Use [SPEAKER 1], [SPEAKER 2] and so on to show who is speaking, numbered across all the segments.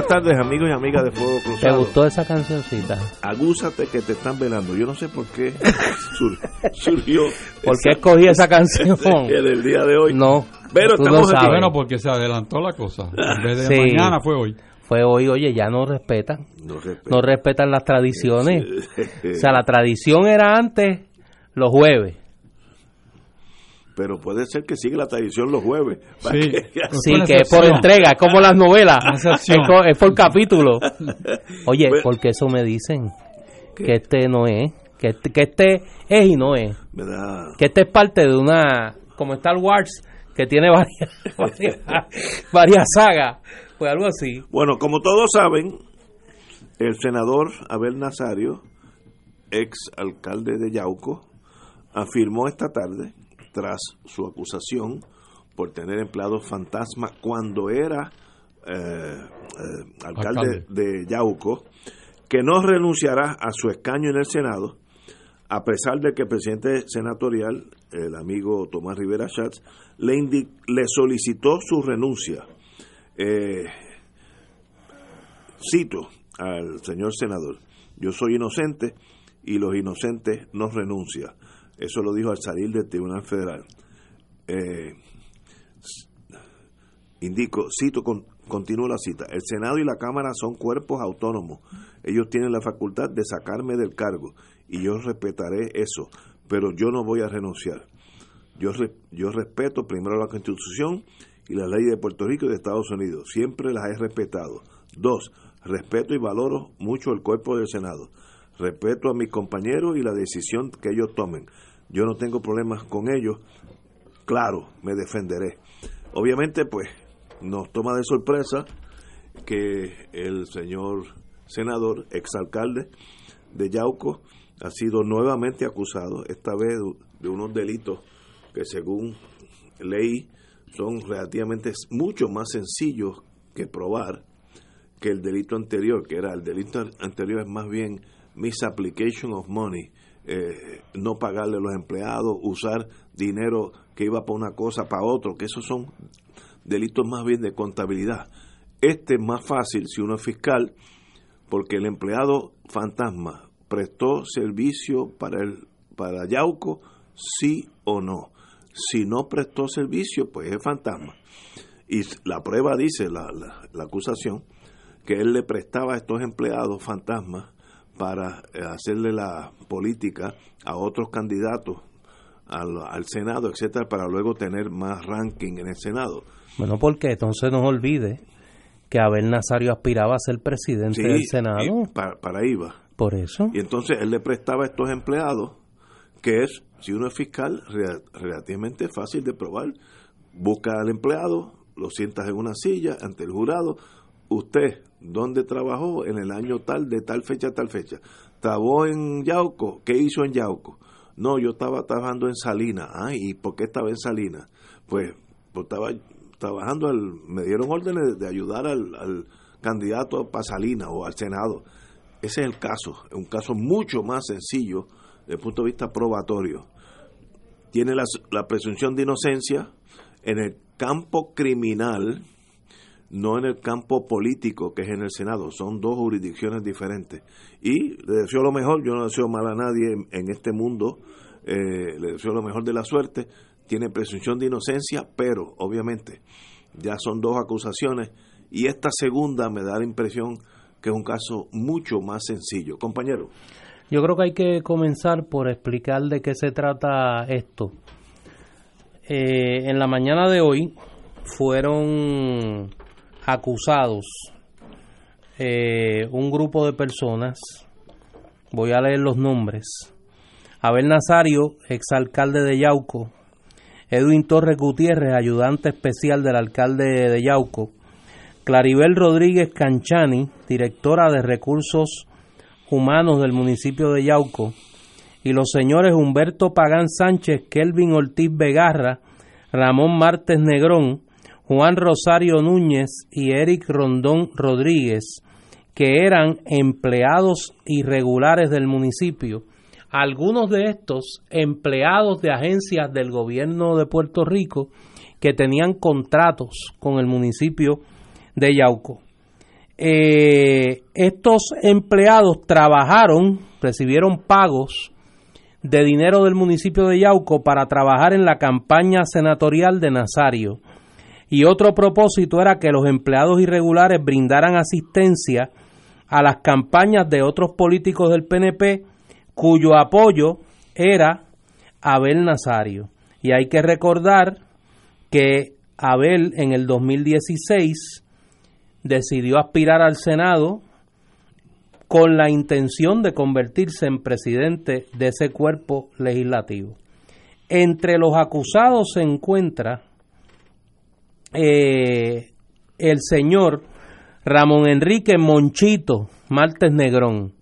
[SPEAKER 1] Buenas tardes, amigos y amigas de Fuego
[SPEAKER 2] ¿Te
[SPEAKER 1] Cruzado.
[SPEAKER 2] gustó esa cancioncita?
[SPEAKER 1] Agúzate que te están velando. Yo no sé por qué sur- surgió.
[SPEAKER 2] ¿Por qué escogí esa canción?
[SPEAKER 1] en el día de hoy.
[SPEAKER 2] No,
[SPEAKER 1] Pero
[SPEAKER 2] tú
[SPEAKER 1] estamos
[SPEAKER 2] lo
[SPEAKER 1] aquí.
[SPEAKER 2] sabes.
[SPEAKER 3] Bueno, porque se adelantó la cosa. En vez de
[SPEAKER 2] Sí.
[SPEAKER 3] mañana fue hoy.
[SPEAKER 2] Fue hoy, oye, ya no respetan.
[SPEAKER 1] No respeto.
[SPEAKER 2] No respetan las tradiciones.
[SPEAKER 1] Sí.
[SPEAKER 2] O sea, la tradición era antes los jueves.
[SPEAKER 1] Pero puede ser que siga la tradición los jueves.
[SPEAKER 3] Sí.
[SPEAKER 1] que-
[SPEAKER 2] Sí, que es por entrega, es como las novelas. Es, por capítulo. Oye,
[SPEAKER 1] Bueno.
[SPEAKER 2] porque eso me dicen que este no es, que este, que este es y no es.
[SPEAKER 1] Me da-
[SPEAKER 2] Que este es parte de una, como Star Wars, que tiene varias, varias, varias sagas. Pues algo así.
[SPEAKER 1] Bueno, como todos saben, el senador Abel Nazario, ex alcalde de Yauco, afirmó esta tarde, tras su acusación por tener empleados fantasma cuando era eh, eh, alcalde,
[SPEAKER 3] Alcalde.
[SPEAKER 1] de Yauco, que no renunciará a su escaño en el Senado, a pesar de que el presidente senatorial, el amigo Tomás Rivera Schatz, le, le solicitó su renuncia. Eh, cito al señor senador, yo soy inocente y los inocentes no renuncian. Eso lo dijo al salir del Tribunal Federal. Eh, indico, cito, con, continúo la cita, el Senado y la Cámara son cuerpos autónomos. Ellos tienen la facultad de sacarme del cargo y yo respetaré eso, pero yo no voy a renunciar. Yo, yo respeto primero la Constitución y la ley de Puerto Rico y de Estados Unidos. Siempre las he respetado. Dos, respeto y valoro mucho el cuerpo del Senado. Respeto a mis compañeros y la decisión que ellos tomen. Yo no tengo problemas con ellos. Claro, me defenderé. Obviamente, pues, nos toma de sorpresa que el señor senador, exalcalde de Yauco, ha sido nuevamente acusado, esta vez de unos delitos que según ley son relativamente mucho más sencillos que probar que el delito anterior, que era el delito anterior es más bien misapplication of money, eh, no pagarle a los empleados, usar dinero que iba para una cosa, para otro, que esos son delitos más bien de contabilidad. Este es más fácil si uno es fiscal, porque el empleado fantasma prestó servicio para el para Yauco, sí o no. Si no prestó servicio, pues es fantasma. Y la prueba dice, la, la, la acusación, que él le prestaba a estos empleados fantasmas para eh, hacerle la política a otros candidatos al, al Senado, etcétera, para luego tener más ranking en el Senado.
[SPEAKER 2] Bueno, porque entonces no olvide que Abel Nazario aspiraba a ser presidente
[SPEAKER 1] Sí,
[SPEAKER 2] del Senado.
[SPEAKER 1] para ahí va.
[SPEAKER 2] Por eso.
[SPEAKER 1] Y entonces él le prestaba a estos empleados, que es, si uno es fiscal, relativamente fácil de probar. Busca al empleado, lo sientas en una silla ante el jurado, usted, ¿dónde trabajó en el año tal, de tal fecha a tal fecha? ¿Trabajó en Yauco? ¿Qué hizo en Yauco? No, yo estaba trabajando en Salinas. Ah, ¿y por qué estaba en Salinas? Pues, pues estaba trabajando, al, me dieron órdenes de ayudar al, candidato para Salinas o al Senado. Ese es el caso, es un caso mucho más sencillo desde el punto de vista probatorio. Tiene la, la presunción de inocencia en el campo criminal, no en el campo político que es en el Senado. Son dos jurisdicciones diferentes. Y le deseo lo mejor, yo no deseo mal a nadie en, este mundo, eh, le deseo lo mejor de la suerte. Tiene presunción de inocencia, pero obviamente ya son dos acusaciones y esta segunda me da la impresión que es un caso mucho más sencillo. Compañero.
[SPEAKER 2] Yo creo que hay que comenzar por explicar de qué se trata esto. Eh, en la mañana de hoy fueron acusados. Eh, un grupo de personas, voy a leer los nombres, Abel Nazario, exalcalde de Yauco, Edwin Torres Gutiérrez, ayudante especial del alcalde de Yauco, Claribel Rodríguez Canchani, directora de recursos humanos del municipio de Yauco, y los señores Humberto Pagán Sánchez, Kelvin Ortiz Vegarra, Ramón Martes Negrón, Juan Rosario Núñez y Eric Rondón Rodríguez, que eran empleados irregulares del municipio. Algunos de estos empleados de agencias del gobierno de Puerto Rico que tenían contratos con el municipio de Yauco. Eh, estos empleados trabajaron, recibieron pagos de dinero del municipio de Yauco para trabajar en la campaña senatorial de Nazario. Y otro propósito era que los empleados irregulares brindaran asistencia a las campañas de otros políticos del PNP cuyo apoyo era Abel Nazario. Y hay que recordar que Abel en el 2016 decidió aspirar al Senado con la intención de convertirse en presidente de ese cuerpo legislativo. Entre los acusados se encuentra eh, el señor Ramón Enrique Monchito Martes Negrón.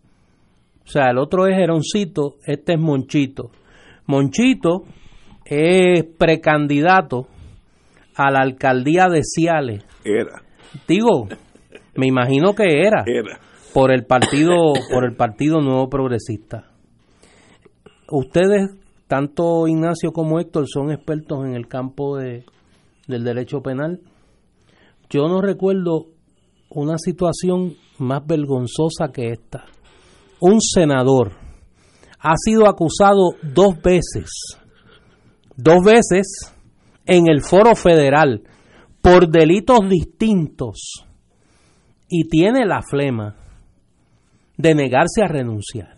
[SPEAKER 2] O sea, el otro es Geroncito, este es Monchito. Monchito es precandidato a la alcaldía de Ciales.
[SPEAKER 1] Era.
[SPEAKER 2] Digo, me imagino que era.
[SPEAKER 1] Era.
[SPEAKER 2] Por el partido, por el partido Nuevo Progresista. Ustedes, tanto Ignacio como Héctor, son expertos en el campo de, del derecho penal. Yo no recuerdo una situación más vergonzosa que esta. Un senador ha sido acusado dos veces, dos veces en el foro federal por delitos distintos y tiene la flema de negarse a renunciar.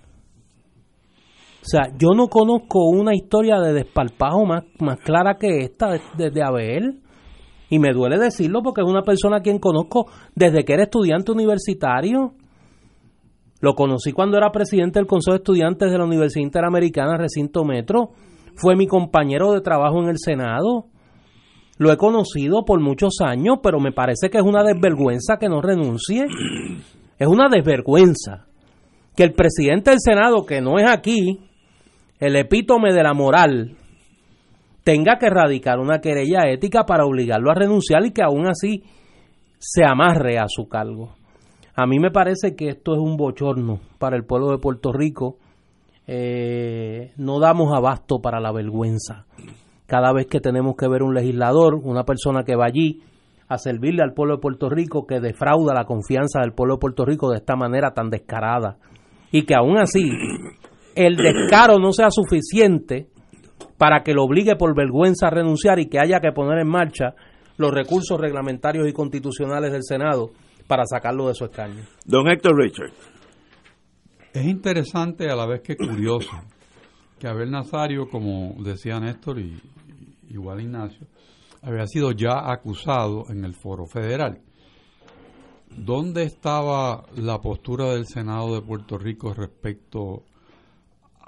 [SPEAKER 2] O sea, yo no conozco una historia de despalpajo más, más clara que esta desde de Abel. Y me duele decirlo porque es una persona a quien conozco desde que era estudiante universitario. Lo conocí cuando era presidente del Consejo de Estudiantes de la Universidad Interamericana Recinto Metro. Fue mi compañero de trabajo en el Senado. Lo he conocido por muchos años, pero me parece que es una desvergüenza que no renuncie. Es una desvergüenza que el presidente del Senado, que no es aquí, el epítome de la moral, tenga que radicar una querella ética para obligarlo a renunciar y que aún así se amarre a su cargo. A mí me parece que esto es un bochorno para el pueblo de Puerto Rico. Eh, no damos abasto para la vergüenza. Cada vez que tenemos que ver un legislador, una persona que va allí a servirle al pueblo de Puerto Rico, que defrauda la confianza del pueblo de Puerto Rico de esta manera tan descarada, y que aún así el descaro no sea suficiente para que lo obligue por vergüenza a renunciar y que haya que poner en marcha los recursos reglamentarios y constitucionales del Senado para sacarlo de su escaño.
[SPEAKER 1] Don Héctor Richard.
[SPEAKER 3] Es interesante a la vez que curioso que Abel Nazario, como decía Néstor y igual Ignacio, había sido ya acusado en el foro federal. ¿Dónde estaba la postura del Senado de Puerto Rico respecto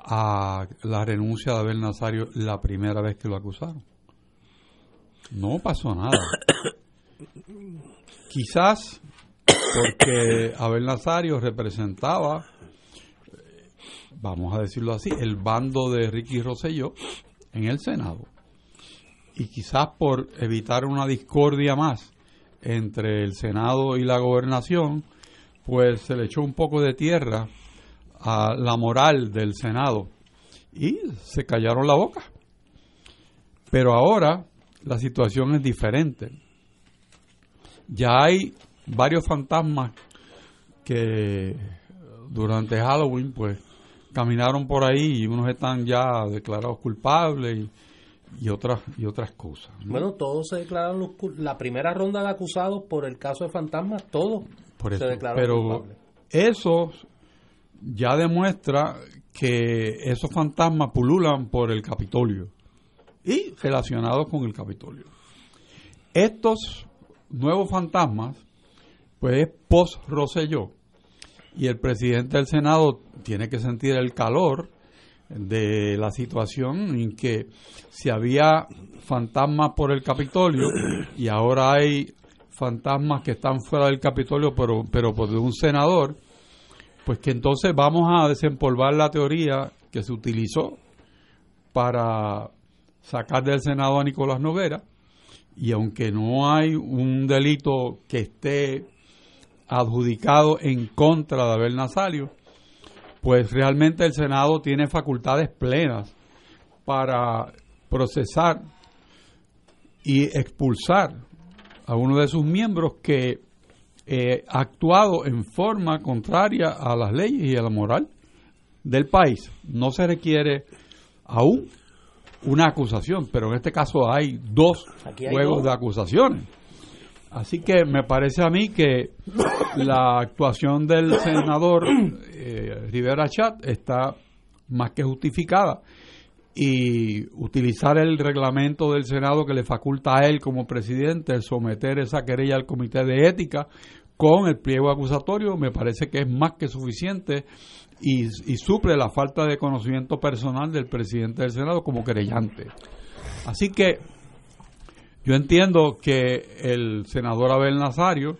[SPEAKER 3] a la renuncia de Abel Nazario la primera vez que lo acusaron? No pasó nada. Quizás porque Abel Nazario representaba, vamos a decirlo así, el bando de Ricky Rosselló en el Senado. Y quizás por evitar una discordia más entre el Senado y la gobernación, pues se le echó un poco de tierra a la moral del Senado y se callaron la boca. Pero ahora la situación es diferente. Ya hay varios fantasmas que durante Halloween pues caminaron por ahí y unos están ya declarados culpables y, otras y otras cosas.
[SPEAKER 2] Bueno, todos se declararon la primera ronda de acusados por el caso de fantasmas, todos se declararon
[SPEAKER 3] pero
[SPEAKER 2] culpables.
[SPEAKER 3] Eso ya demuestra que esos fantasmas pululan por el Capitolio y relacionados con el Capitolio. Estos nuevos fantasmas, pues es post-Roselló, y el presidente del Senado tiene que sentir el calor de la situación en que si había fantasmas por el Capitolio y ahora hay fantasmas que están fuera del Capitolio pero, pero por un senador, pues que entonces vamos a desempolvar la teoría que se utilizó para sacar del Senado a Nicolás Noguera. Y aunque no hay un delito que esté adjudicado en contra de Abel Nazario, pues realmente el Senado tiene facultades plenas para procesar y expulsar a uno de sus miembros que eh, ha actuado en forma contraria a las leyes y a la moral del país. No se requiere aún una acusación, pero en este caso hay dos juegos de acusaciones. Así que me parece a mí que la actuación del senador eh, Rivera Chat está más que justificada y utilizar el reglamento del Senado que le faculta a él como presidente someter esa querella al Comité de Ética con el pliego acusatorio me parece que es más que suficiente y, suple la falta de conocimiento personal del presidente del Senado como querellante. Así que yo entiendo que el senador Abel Nazario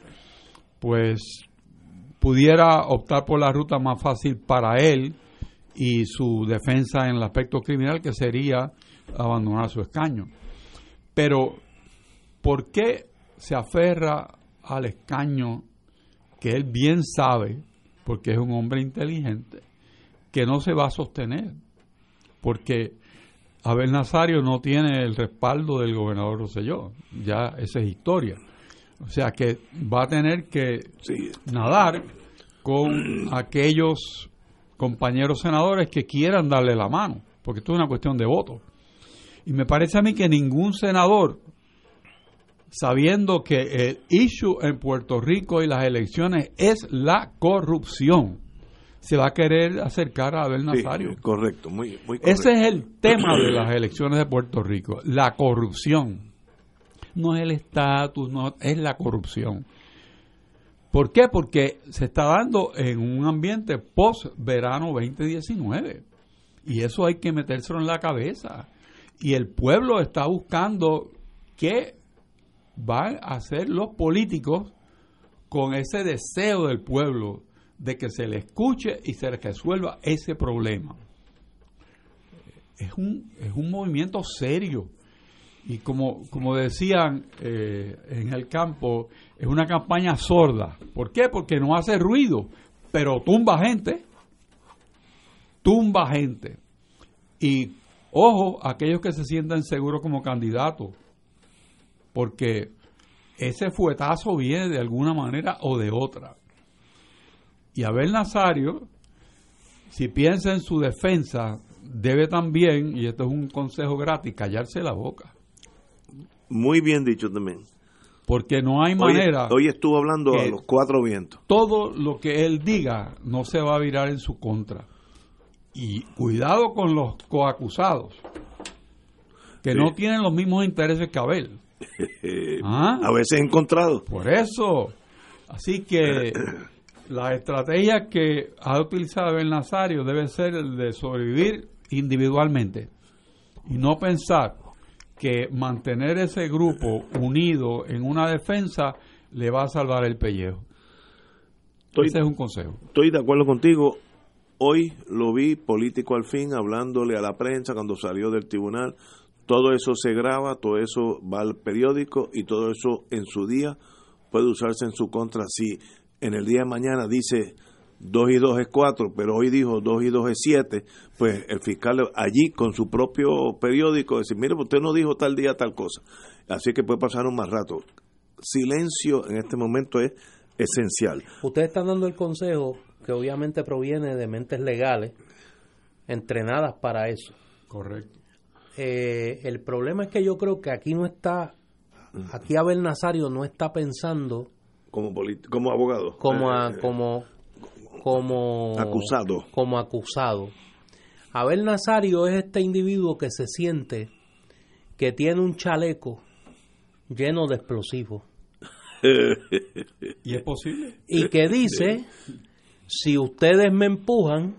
[SPEAKER 3] pues pudiera optar por la ruta más fácil para él y su defensa en el aspecto criminal, que sería abandonar su escaño. Pero, ¿por qué se aferra al escaño que él bien sabe, porque es un hombre inteligente, que no se va a sostener? Porque Abel Nazario no tiene el respaldo del gobernador Rosselló, ya esa es historia. O sea que va a tener que nadar con aquellos compañeros senadores que quieran darle la mano, porque esto es una cuestión de voto. Y me parece a mí que ningún senador, sabiendo que el issue en Puerto Rico y las elecciones es la corrupción, se va a querer acercar a Abel Nazario.
[SPEAKER 1] correcto, muy, muy correcto.
[SPEAKER 3] Ese es el tema de las elecciones de Puerto Rico, la corrupción. No es el estatus, no, es la corrupción. ¿Por qué? Porque se está dando en un ambiente post-verano 2019. Y eso hay que metérselo en la cabeza. Y el pueblo está buscando qué van a hacer los políticos con ese deseo del pueblo de que se le escuche y se resuelva ese problema. Es un, es un movimiento serio y como, como decían eh, en el campo, es una campaña sorda. ¿Por qué? Porque no hace ruido, pero tumba gente. Tumba gente. Y ojo, aquellos que se sientan seguros como candidatos, porque ese fuetazo viene de alguna manera o de otra. Y Abel Nazario, si piensa en su defensa, debe también, y esto es un consejo gratis, callarse la boca.
[SPEAKER 1] Muy bien dicho también.
[SPEAKER 3] Porque no hay manera.
[SPEAKER 1] Hoy, estuvo hablando a los cuatro vientos.
[SPEAKER 3] Todo lo que él diga no se va a virar en su contra. Y cuidado con los coacusados, que no tienen los mismos intereses que Abel.
[SPEAKER 1] ¿Ah? A veces encontrado.
[SPEAKER 3] Por eso. Así que la estrategia que ha utilizado Abel Nazario debe ser el de sobrevivir individualmente y no pensar que mantener ese grupo unido en una defensa le va a salvar el pellejo.
[SPEAKER 1] Estoy,
[SPEAKER 3] Ese es un consejo.
[SPEAKER 1] estoy de acuerdo contigo. Hoy lo vi político al fin hablándole a la prensa cuando salió del tribunal. Todo eso se graba, todo eso va al periódico y todo eso en su día puede usarse en su contra. Si en el día de mañana dice 2 y 2 es 4, pero hoy dijo 2 y 2 es 7, pues el fiscal allí con su propio periódico decir, mire, usted no dijo tal día tal cosa. Así que puede pasar un más rato. Silencio en este momento es esencial.
[SPEAKER 2] Ustedes están dando el consejo que obviamente proviene de mentes legales entrenadas para eso.
[SPEAKER 3] Correcto.
[SPEAKER 2] Eh, el problema es que yo creo que aquí no está, aquí Abel Nazario no está pensando
[SPEAKER 1] Como, como abogado.
[SPEAKER 2] como a-
[SPEAKER 1] Eh,
[SPEAKER 2] como como
[SPEAKER 1] Acusado.
[SPEAKER 2] como acusado. Abel Nazario es este individuo que se siente que tiene un chaleco lleno de explosivos
[SPEAKER 3] ¿Y es posible?
[SPEAKER 2] y que dice si ustedes me empujan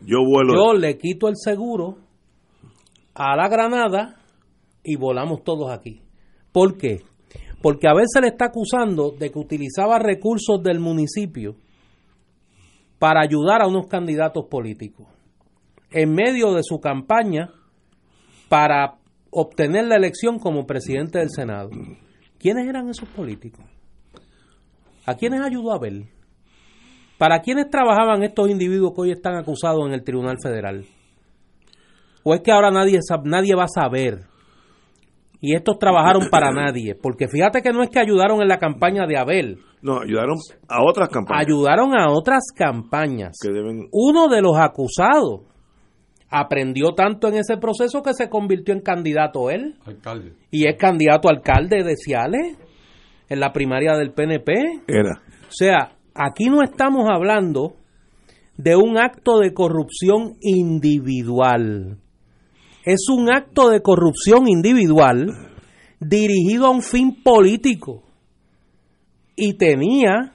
[SPEAKER 1] yo vuelo.
[SPEAKER 2] yo le quito el seguro a la granada y volamos todos aquí. ¿Por qué? Porque a veces le está acusando de que utilizaba recursos del municipio para ayudar a unos candidatos políticos en medio de su campaña para obtener la elección como presidente del Senado. ¿Quiénes eran esos políticos? ¿A quiénes ayudó a ver? ¿Para quiénes trabajaban estos individuos que hoy están acusados en el Tribunal Federal? ¿O es que ahora nadie, nadie va a saber? Y estos trabajaron para nadie. Porque fíjate que no es que ayudaron en la campaña de Abel,
[SPEAKER 1] No, ayudaron a otras campañas
[SPEAKER 2] ayudaron a otras campañas.
[SPEAKER 1] que deben.
[SPEAKER 2] Uno de los acusados aprendió tanto en ese proceso que se convirtió en candidato él
[SPEAKER 3] Alcalde.
[SPEAKER 2] y es candidato a alcalde de Ciales en la primaria del PNP.
[SPEAKER 1] Era.
[SPEAKER 2] O sea, aquí no estamos hablando de un acto de corrupción individual. Es un acto de corrupción individual dirigido a un fin político. Y tenía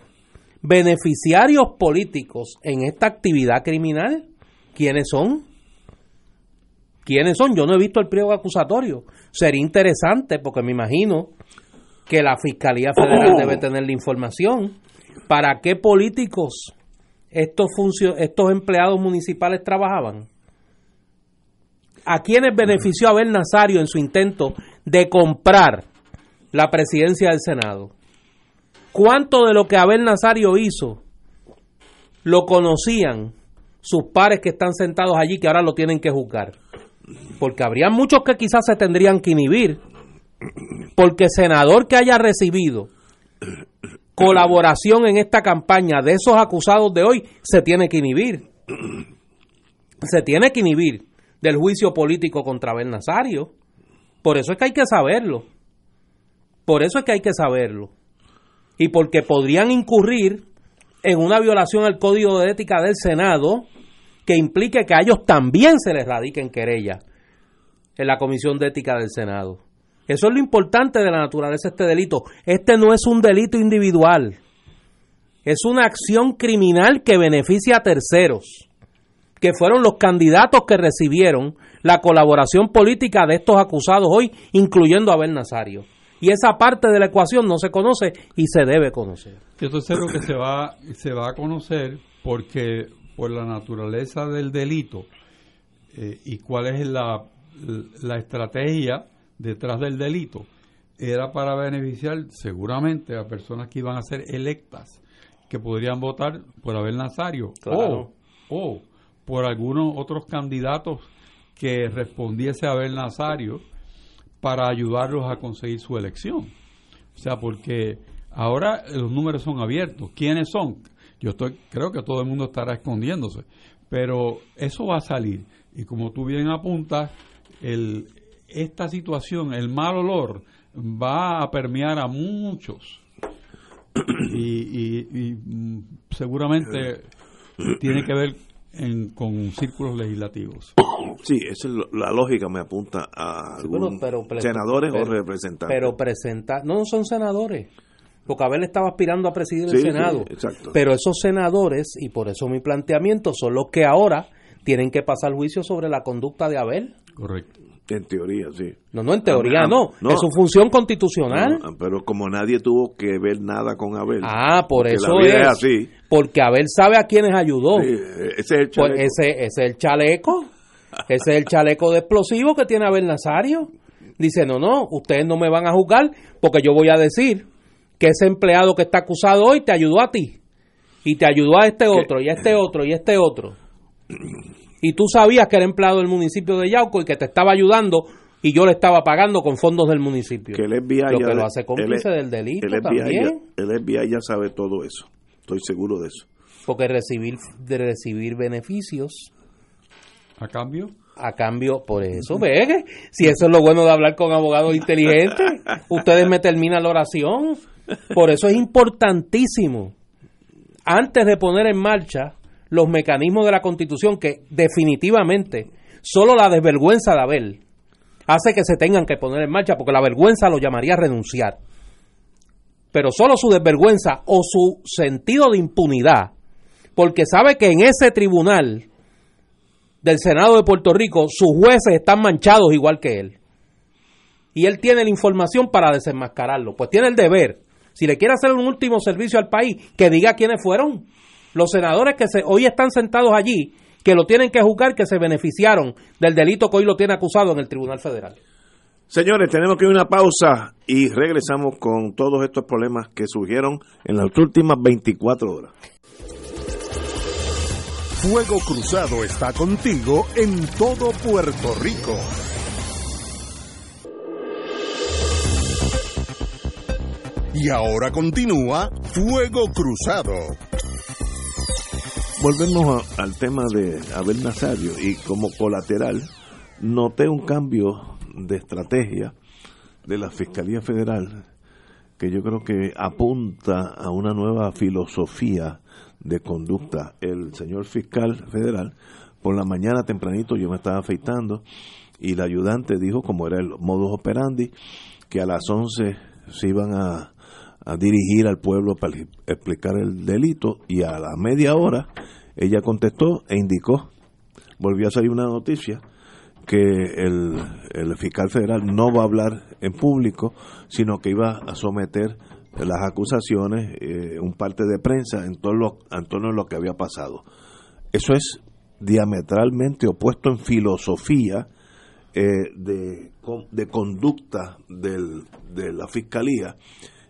[SPEAKER 2] beneficiarios políticos en esta actividad criminal. ¿Quiénes son? ¿Quiénes son? Yo no he visto el pliego acusatorio. Sería interesante porque me imagino que la Fiscalía Federal debe tener la información para qué políticos estos, estos empleados municipales trabajaban. ¿A quiénes benefició Abel Nazario en su intento de comprar la presidencia del Senado? ¿Cuánto de lo que Abel Nazario hizo lo conocían sus pares que están sentados allí que ahora lo tienen que juzgar? Porque habría muchos que quizás se tendrían que inhibir porque senador que haya recibido colaboración en esta campaña de esos acusados de hoy se tiene que inhibir. Se tiene que inhibir del juicio político contra Abel Nazario. Por eso es que hay que saberlo. Por eso es que hay que saberlo. Y porque podrían incurrir en una violación al código de ética del Senado que implique que a ellos también se les radiquen querella en la Comisión de Ética del Senado. Eso es lo importante de la naturaleza de este delito. Este no es un delito individual. Es una acción criminal que beneficia a terceros, que fueron los candidatos que recibieron la colaboración política de estos acusados hoy, incluyendo a Abel Nazario. Y esa parte de la ecuación no se conoce y se debe conocer.
[SPEAKER 3] Esto es algo que se va, se va a conocer porque por la naturaleza del delito eh, y cuál es la, la estrategia detrás del delito, era para beneficiar seguramente a personas que iban a ser electas, que podrían votar por Abel Nazario
[SPEAKER 2] Claro.
[SPEAKER 3] o, o por algunos otros candidatos que respondiese a Abel Nazario para ayudarlos a conseguir su elección. O sea, porque ahora los números son abiertos. ¿Quiénes son? Yo estoy, creo que todo el mundo estará escondiéndose, pero eso va a salir. Y como tú bien apuntas, el, esta situación, el mal olor, va a permear a muchos. Y, y- y, mm, seguramente tiene que ver en- con círculos legislativos.
[SPEAKER 1] Sí, esa es lo- la lógica, me apunta a
[SPEAKER 2] Sí, pero-
[SPEAKER 1] senadores
[SPEAKER 2] pero-
[SPEAKER 1] o representantes.
[SPEAKER 2] Pero presentar, no son senadores, porque Abel estaba aspirando a presidir
[SPEAKER 1] Sí,
[SPEAKER 2] el
[SPEAKER 1] sí,
[SPEAKER 2] Senado.
[SPEAKER 1] exacto.
[SPEAKER 2] Pero esos senadores, y por eso mi planteamiento, son los que ahora tienen que pasar juicio sobre la conducta de Abel.
[SPEAKER 3] Correcto.
[SPEAKER 1] En teoría, sí.
[SPEAKER 2] No, no, en teoría
[SPEAKER 1] Ah,
[SPEAKER 2] no.
[SPEAKER 1] no.
[SPEAKER 2] Es su función constitucional.
[SPEAKER 1] No, pero como nadie tuvo que ver nada con Abel.
[SPEAKER 2] Ah, por eso es.
[SPEAKER 1] es así.
[SPEAKER 2] Porque Abel sabe a quienes ayudó.
[SPEAKER 1] Sí, ese es el
[SPEAKER 2] Pues
[SPEAKER 1] chaleco.
[SPEAKER 2] ese, ese es el chaleco. Ese es el chaleco de explosivo que tiene Abel Nazario. Dice, no, no, ustedes no me van a juzgar porque yo voy a decir que ese empleado que está acusado hoy te ayudó a ti. Y te ayudó a este otro, y a este otro, y a este otro. Y tú sabías que era empleado del municipio de Yauco y que te estaba ayudando y yo le estaba pagando con fondos del municipio.
[SPEAKER 1] que el FBI
[SPEAKER 2] Lo
[SPEAKER 1] ya
[SPEAKER 2] que lo hace cómplice
[SPEAKER 1] el-
[SPEAKER 2] del delito
[SPEAKER 1] el FBI,
[SPEAKER 2] también.
[SPEAKER 1] ya, el FBI ya sabe todo eso. Estoy seguro de eso.
[SPEAKER 2] Porque recibir, de recibir beneficios
[SPEAKER 3] A cambio,
[SPEAKER 2] a cambio, por eso, ve, si eso es lo bueno de hablar con abogados inteligentes, ustedes me terminan la oración. Por eso es importantísimo, antes de poner en marcha los mecanismos de la Constitución, que definitivamente solo la desvergüenza de Abel hace que se tengan que poner en marcha, porque la vergüenza lo llamaría a renunciar. Pero solo su desvergüenza o su sentido de impunidad, porque sabe que en ese tribunal del Senado de Puerto Rico, sus jueces están manchados igual que él. Y él tiene la información para desenmascararlo. Pues tiene el deber, si le quiere hacer un último servicio al país, que diga quiénes fueron los senadores que se, hoy están sentados allí, que lo tienen que juzgar, que se beneficiaron del delito que hoy lo tiene acusado en el Tribunal Federal.
[SPEAKER 1] Señores, tenemos que ir a una pausa y regresamos con todos estos problemas que surgieron en las últimas 24 horas.
[SPEAKER 4] Fuego Cruzado está contigo en todo Puerto Rico. Y ahora continúa Fuego Cruzado.
[SPEAKER 1] Volvemos a- al tema de Abel Nazario y como colateral noté un cambio de estrategia de la Fiscalía Federal que yo creo que apunta a una nueva filosofía de conducta. El señor fiscal federal, por la mañana tempranito yo me estaba afeitando y el ayudante dijo, como era el modus operandi, que a las 11 se iban a, a dirigir al pueblo para explicar el delito y a la media hora ella contestó e indicó, volvió a salir una noticia, que el, el fiscal federal no va a hablar en público, sino que iba a someter las acusaciones, eh, un parte de prensa en, todo lo, en torno a lo que había pasado. Eso es diametralmente opuesto en filosofía eh, de, de conducta del- de la fiscalía.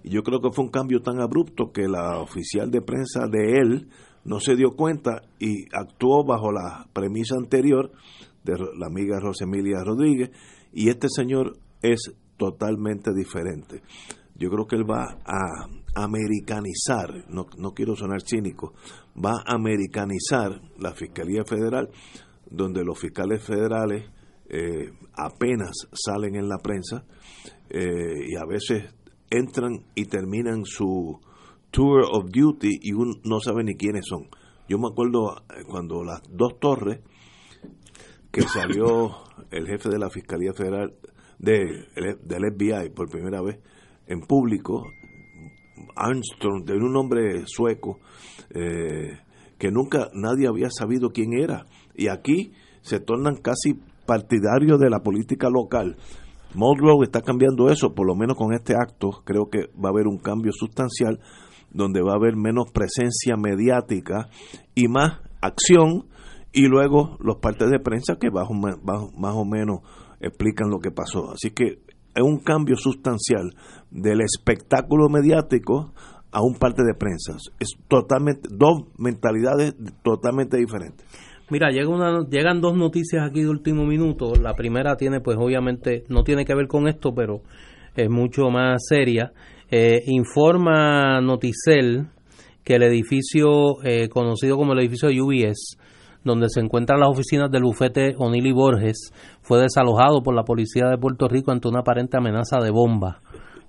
[SPEAKER 1] Yo creo que fue un cambio tan abrupto que la oficial de prensa de él no se dio cuenta y actuó bajo la premisa anterior de la amiga Rosemilia Rodríguez y este señor es totalmente diferente. Yo creo que él va a americanizar, no, no quiero sonar cínico, va a americanizar la Fiscalía Federal, donde los fiscales federales eh, apenas salen en la prensa eh, y a veces entran y terminan su tour of duty y uno no sabe ni quiénes son. Yo me acuerdo eh, cuando las dos torres que salió el jefe de la Fiscalía Federal de, del FBI por primera vez en público, Armstrong, de un hombre sueco, eh, que nunca nadie había sabido quién era. Y aquí se tornan casi partidarios de la política local. Muldrow está cambiando eso, por lo menos con este acto, creo que va a haber un cambio sustancial donde va a haber menos presencia mediática y más acción y luego los partes de prensa que bajo, más o menos explican lo que pasó. Así que es un cambio sustancial del espectáculo mediático a un parte de prensa. Es totalmente, dos mentalidades totalmente diferentes.
[SPEAKER 2] Mira, llega una, llegan dos noticias aquí de último minuto. La primera tiene, pues obviamente, no tiene que ver con esto, pero es mucho más seria. Eh, informa Noticel que el edificio eh, conocido como el edificio de UBS, donde se encuentran las oficinas del bufete O'Neill Borges, fue desalojado por la policía de Puerto Rico ante una aparente amenaza de bomba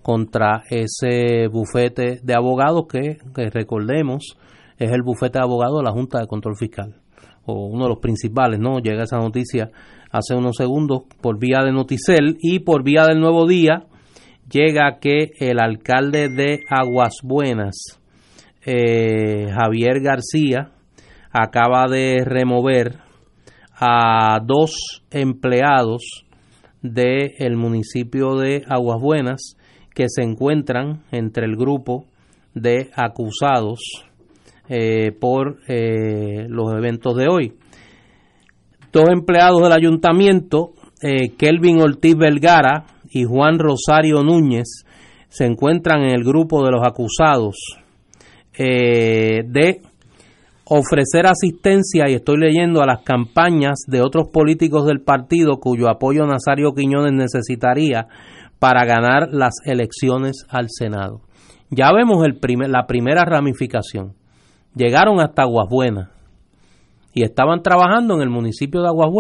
[SPEAKER 2] contra ese bufete de abogados que recordemos es el bufete de abogados de la Junta de Control Fiscal o uno de los principales, ¿no? Llega esa noticia hace unos segundos por vía de Noticel y por vía del Nuevo Día llega que el alcalde de Aguas Buenas, eh, Javier García, acaba de remover a dos empleados del municipio de Aguas Buenas que se encuentran entre el grupo de acusados eh, por eh, los eventos de hoy. Dos empleados del ayuntamiento, eh, Kelvin Ortiz Vergara y Juan Rosario Núñez, se encuentran en el grupo de los acusados de ofrecer asistencia, y estoy leyendo, a las campañas de otros políticos del partido cuyo apoyo Nazario Quiñones necesitaría para ganar las elecciones al Senado. Ya vemos la primera ramificación. Llegaron hasta Aguas y estaban trabajando en el municipio de Aguas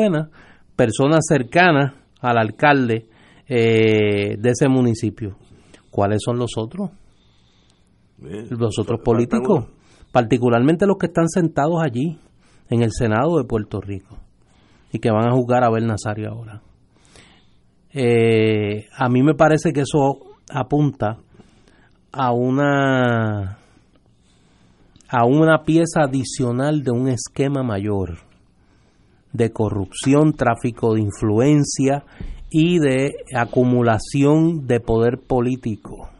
[SPEAKER 2] personas cercanas al alcalde eh, de ese municipio. ¿Cuáles son los otros? los otros políticos, particularmente los que están sentados allí en el Senado de Puerto Rico y que van a juzgar a Abel Nazario ahora. Eh, a mí me parece que eso apunta a una a una pieza adicional de un esquema mayor de corrupción, tráfico de influencia y de acumulación de poder político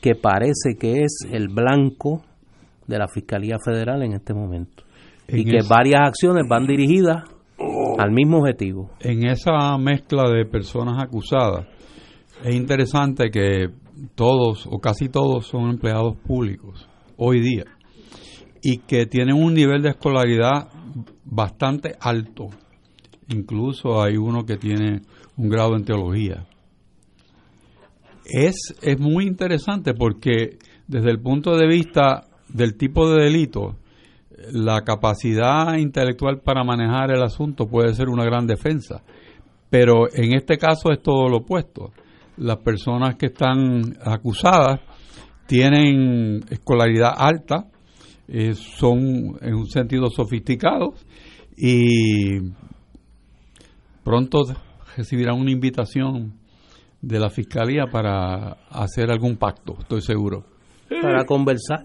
[SPEAKER 2] que parece que es el blanco de la Fiscalía Federal en este momento. y que varias acciones van dirigidas al mismo objetivo.
[SPEAKER 3] En esa mezcla de personas acusadas, es interesante que todos o casi todos son empleados públicos hoy día y que tienen un nivel de escolaridad bastante alto. Incluso hay uno que tiene un grado en teología. Es, es muy interesante porque desde el punto de vista del tipo de delito, la capacidad intelectual para manejar el asunto puede ser una gran defensa. Pero en este caso es todo lo opuesto. Las personas que están acusadas tienen escolaridad alta, eh, son en un sentido sofisticados y pronto recibirán una invitación de la fiscalía para hacer algún pacto, estoy seguro.
[SPEAKER 2] Para conversar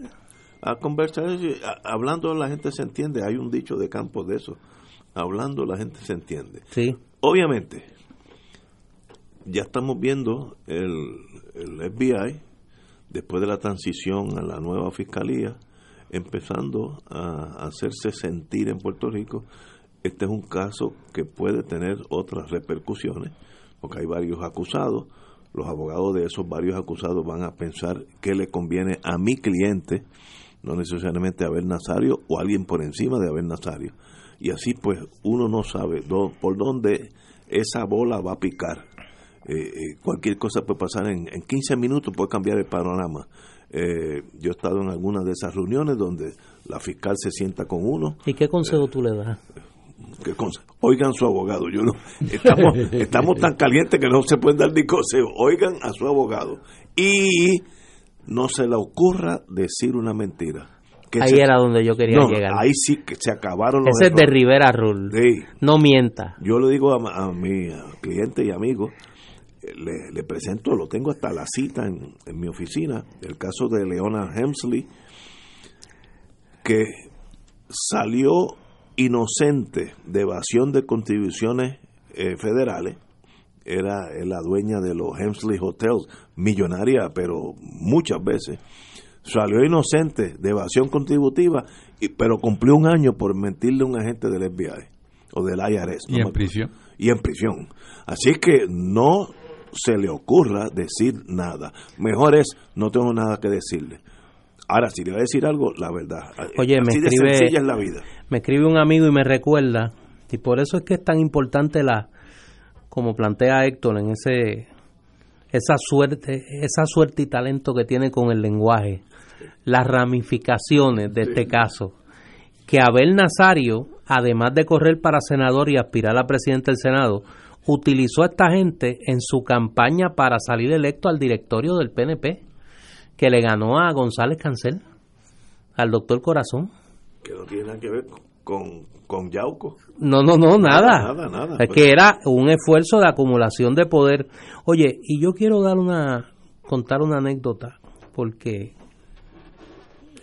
[SPEAKER 1] a conversar, hablando la gente se entiende, hay un dicho de campo de eso, hablando la gente se entiende.
[SPEAKER 2] Sí.
[SPEAKER 1] Obviamente, ya estamos viendo el, el FBI, después de la transición a la nueva fiscalía, empezando a hacerse sentir en Puerto Rico. Este es un caso que puede tener otras repercusiones, porque hay varios acusados. Los abogados de esos varios acusados van a pensar qué le conviene a mi cliente no necesariamente Abel Nazario o alguien por encima de Abel Nazario. Y así pues uno no sabe por dónde esa bola va a picar. Eh, eh, cualquier cosa puede pasar en, en 15 minutos, puede cambiar el panorama. Eh, yo he estado en algunas de esas reuniones donde la fiscal se sienta con uno.
[SPEAKER 2] ¿Y qué consejo tú le das?
[SPEAKER 1] ¿Qué Oigan su abogado. Yo no, estamos, estamos tan calientes que no se pueden dar ni consejo. Oigan a su abogado. Y no se le ocurra decir una mentira.
[SPEAKER 2] ahí era donde yo quería llegar.
[SPEAKER 1] Ahí sí que se acabaron los
[SPEAKER 2] Ese es de Rivera Rule. No mienta.
[SPEAKER 1] Yo le digo a, mi cliente y amigo, le, presento, lo tengo hasta la cita en, mi oficina, el caso de Leona Hemsley, que salió inocente de evasión de contribuciones eh, federales era la dueña de los Hemsley Hotels, millonaria, pero muchas veces. Salió inocente de evasión contributiva, y, pero cumplió un año por mentirle a un agente del FBI o del IRS.
[SPEAKER 3] Y en prisión.
[SPEAKER 1] Y en prisión. Así que no se le ocurra decir nada. Mejor es, no tengo nada que decirle. Ahora, si le voy a decir algo, la verdad.
[SPEAKER 2] Oye, me escribe,
[SPEAKER 1] es la vida.
[SPEAKER 2] me escribe un amigo y me recuerda, y por eso es que es tan importante la, como plantea Héctor en ese esa suerte, esa suerte y talento que tiene con el lenguaje, las ramificaciones de este caso, que Abel Nazario, además de correr para senador y aspirar a presidente del Senado, utilizó a esta gente en su campaña para salir electo al directorio del PNP, que le ganó a González Cancel, al doctor Corazón.
[SPEAKER 1] Que no tiene nada que ver con, con Yauco.
[SPEAKER 2] No, no, no, nada. Nada, nada. Es pues. que era un esfuerzo de acumulación de poder. Oye, y yo quiero dar una, contar una anécdota, porque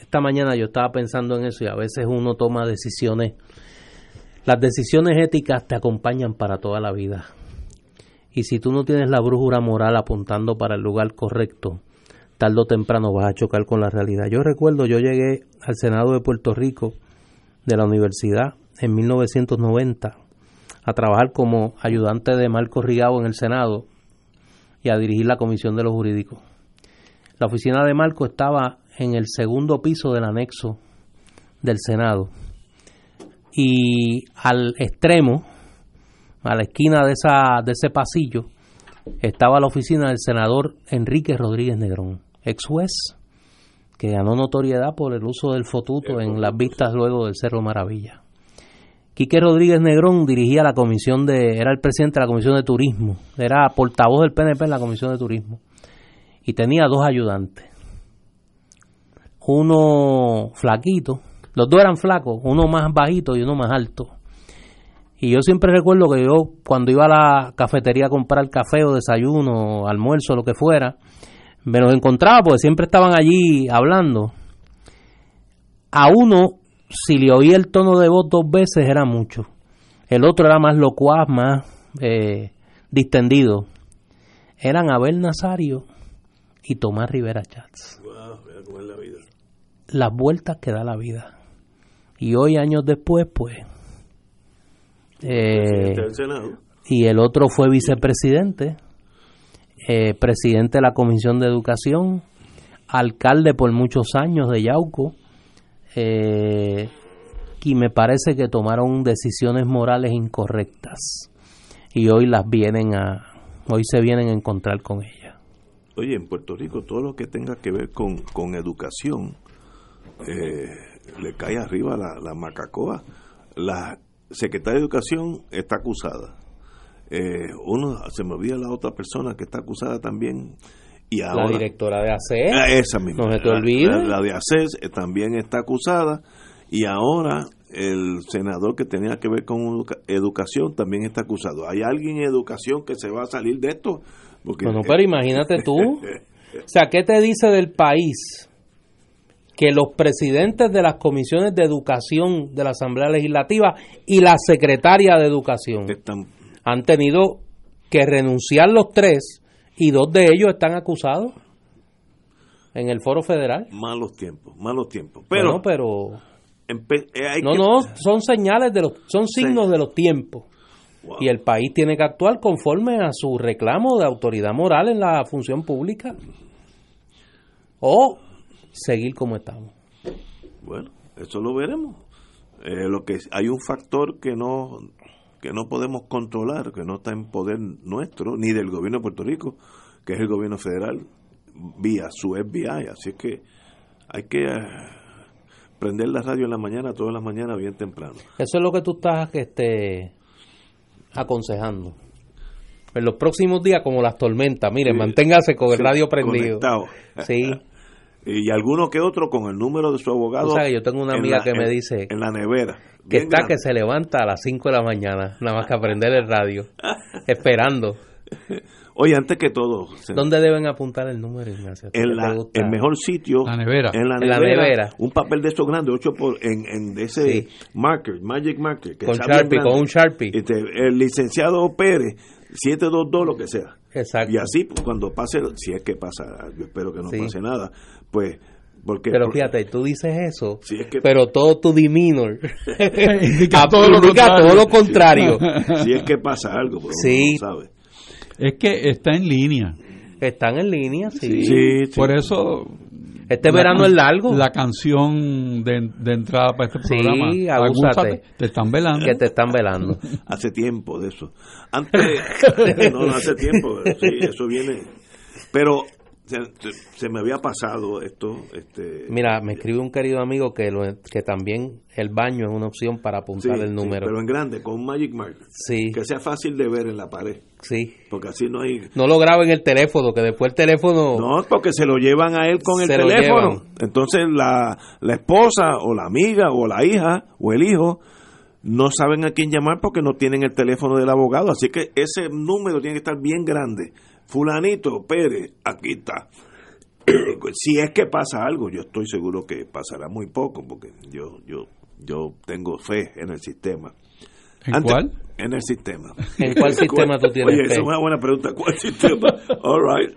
[SPEAKER 2] esta mañana yo estaba pensando en eso y a veces uno toma decisiones. Las decisiones éticas te acompañan para toda la vida. Y si tú no tienes la brújula moral apuntando para el lugar correcto, tarde o temprano vas a chocar con la realidad. Yo recuerdo, yo llegué al Senado de Puerto Rico de la universidad en 1990 a trabajar como ayudante de Marco Rigao en el Senado y a dirigir la Comisión de los Jurídicos. La oficina de Marco estaba en el segundo piso del anexo del Senado y al extremo, a la esquina de, esa, de ese pasillo, estaba la oficina del senador Enrique Rodríguez Negrón, ex juez, que ganó notoriedad por el uso del fotuto en las vistas luego del Cerro Maravilla. Quique Rodríguez Negrón dirigía la comisión de, era el presidente de la comisión de turismo, era portavoz del PNP en la comisión de turismo y tenía dos ayudantes. Uno flaquito, los dos eran flacos, uno más bajito y uno más alto. Y yo siempre recuerdo que yo cuando iba a la cafetería a comprar café o desayuno, almuerzo, lo que fuera, me los encontraba porque siempre estaban allí hablando. A uno si le oía el tono de voz dos veces era mucho. El otro era más locuaz, más eh, distendido. Eran Abel Nazario y Tomás Rivera Chats. Las vueltas que da la vida. Y hoy, años después, pues... Eh, y el otro fue vicepresidente, eh, presidente de la Comisión de Educación, alcalde por muchos años de Yauco, eh, y me parece que tomaron decisiones morales incorrectas y hoy las vienen a hoy se vienen a encontrar con ellas.
[SPEAKER 1] Oye, en Puerto Rico todo lo que tenga que ver con, con educación eh, le cae arriba la, la macacoa. La secretaria de Educación está acusada. Eh, uno se me olvida la otra persona que está acusada también
[SPEAKER 2] la directora de ACES.
[SPEAKER 1] Ah, esa misma.
[SPEAKER 2] No se te olvide.
[SPEAKER 1] La, de ACES eh, también está acusada. Y ahora el senador que tenía que ver con educación también está acusado. ¿Hay alguien en educación que se va a salir de esto?
[SPEAKER 2] Porque, bueno, pero imagínate tú. o sea, ¿qué te dice del país? Que los presidentes de las comisiones de educación de la Asamblea Legislativa y la secretaria de educación han tenido que renunciar los tres y dos de ellos están acusados en el foro federal.
[SPEAKER 1] Malos tiempos, malos tiempos. Pero,
[SPEAKER 2] pero eh, no, no, son señales de los, son signos de los tiempos. Y el país tiene que actuar conforme a su reclamo de autoridad moral en la función pública. O seguir como estamos.
[SPEAKER 1] Bueno, eso lo veremos. Eh, lo que hay un factor que no que no podemos controlar, que no está en poder nuestro, ni del gobierno de Puerto Rico, que es el gobierno federal, vía su FBI. Así que hay que eh, prender la radio en la mañana, todas las mañanas, bien temprano.
[SPEAKER 2] Eso es lo que tú estás este, aconsejando. En los próximos días, como las tormentas, miren, manténgase con el radio prendido. Sí.
[SPEAKER 1] y alguno que otro con el número de su abogado.
[SPEAKER 2] yo tengo una amiga que me dice.
[SPEAKER 1] En la nevera
[SPEAKER 2] que está que se levanta a las 5 de la mañana, nada más que aprender el radio, esperando.
[SPEAKER 1] Oye, antes que todo.
[SPEAKER 2] ¿Dónde deben apuntar el número, Ignacio?
[SPEAKER 1] En el mejor sitio.
[SPEAKER 3] La nevera.
[SPEAKER 1] En la nevera. Un papel de estos grandes, 8 por, en, en ese marker, Magic Marker.
[SPEAKER 2] con Sharpie, con un Sharpie.
[SPEAKER 1] Este, el licenciado Pérez, 722, lo que sea.
[SPEAKER 2] Exacto.
[SPEAKER 1] Y así, pues, cuando pase, si es que pasa, yo espero que no pase nada, pues
[SPEAKER 2] pero fíjate, tú dices eso, pero todo tu demeanor
[SPEAKER 3] indica, todo, lo contrario.
[SPEAKER 1] si es que pasa algo, pero
[SPEAKER 2] sí.
[SPEAKER 1] no sabe.
[SPEAKER 3] Es que está en línea.
[SPEAKER 2] Están en línea, sí.
[SPEAKER 3] sí, Por eso...
[SPEAKER 2] Este verano es largo.
[SPEAKER 3] La canción de, entrada para este programa.
[SPEAKER 2] Sí, abúsate.
[SPEAKER 3] Te están velando.
[SPEAKER 2] Que te están velando.
[SPEAKER 1] hace tiempo de eso. Antes, no, no hace tiempo. Sí, eso viene. Pero se, me había pasado esto. Este,
[SPEAKER 2] Mira, me escribe un querido amigo que, lo, que también el baño es una opción para apuntar el número.
[SPEAKER 1] pero en grande, con un Magic Marker.
[SPEAKER 2] Sí.
[SPEAKER 1] Que sea fácil de ver en la pared.
[SPEAKER 2] Sí.
[SPEAKER 1] Porque así no hay.
[SPEAKER 2] No lo graba en el teléfono, que después el teléfono.
[SPEAKER 1] No, porque se lo llevan a él con el teléfono. Entonces la, la esposa o la amiga o la hija o el hijo no saben a quién llamar porque no tienen el teléfono del abogado. Así que ese número tiene que estar bien grande fulanito Pérez, aquí está. si es que pasa algo, yo estoy seguro que pasará muy poco, porque yo, yo, yo tengo fe en el sistema.
[SPEAKER 3] ¿En cuál?
[SPEAKER 1] En el sistema.
[SPEAKER 2] ¿En cuál sistema tú tienes
[SPEAKER 1] Oye,
[SPEAKER 2] fe?
[SPEAKER 1] esa es una buena pregunta. ¿Cuál sistema? All right.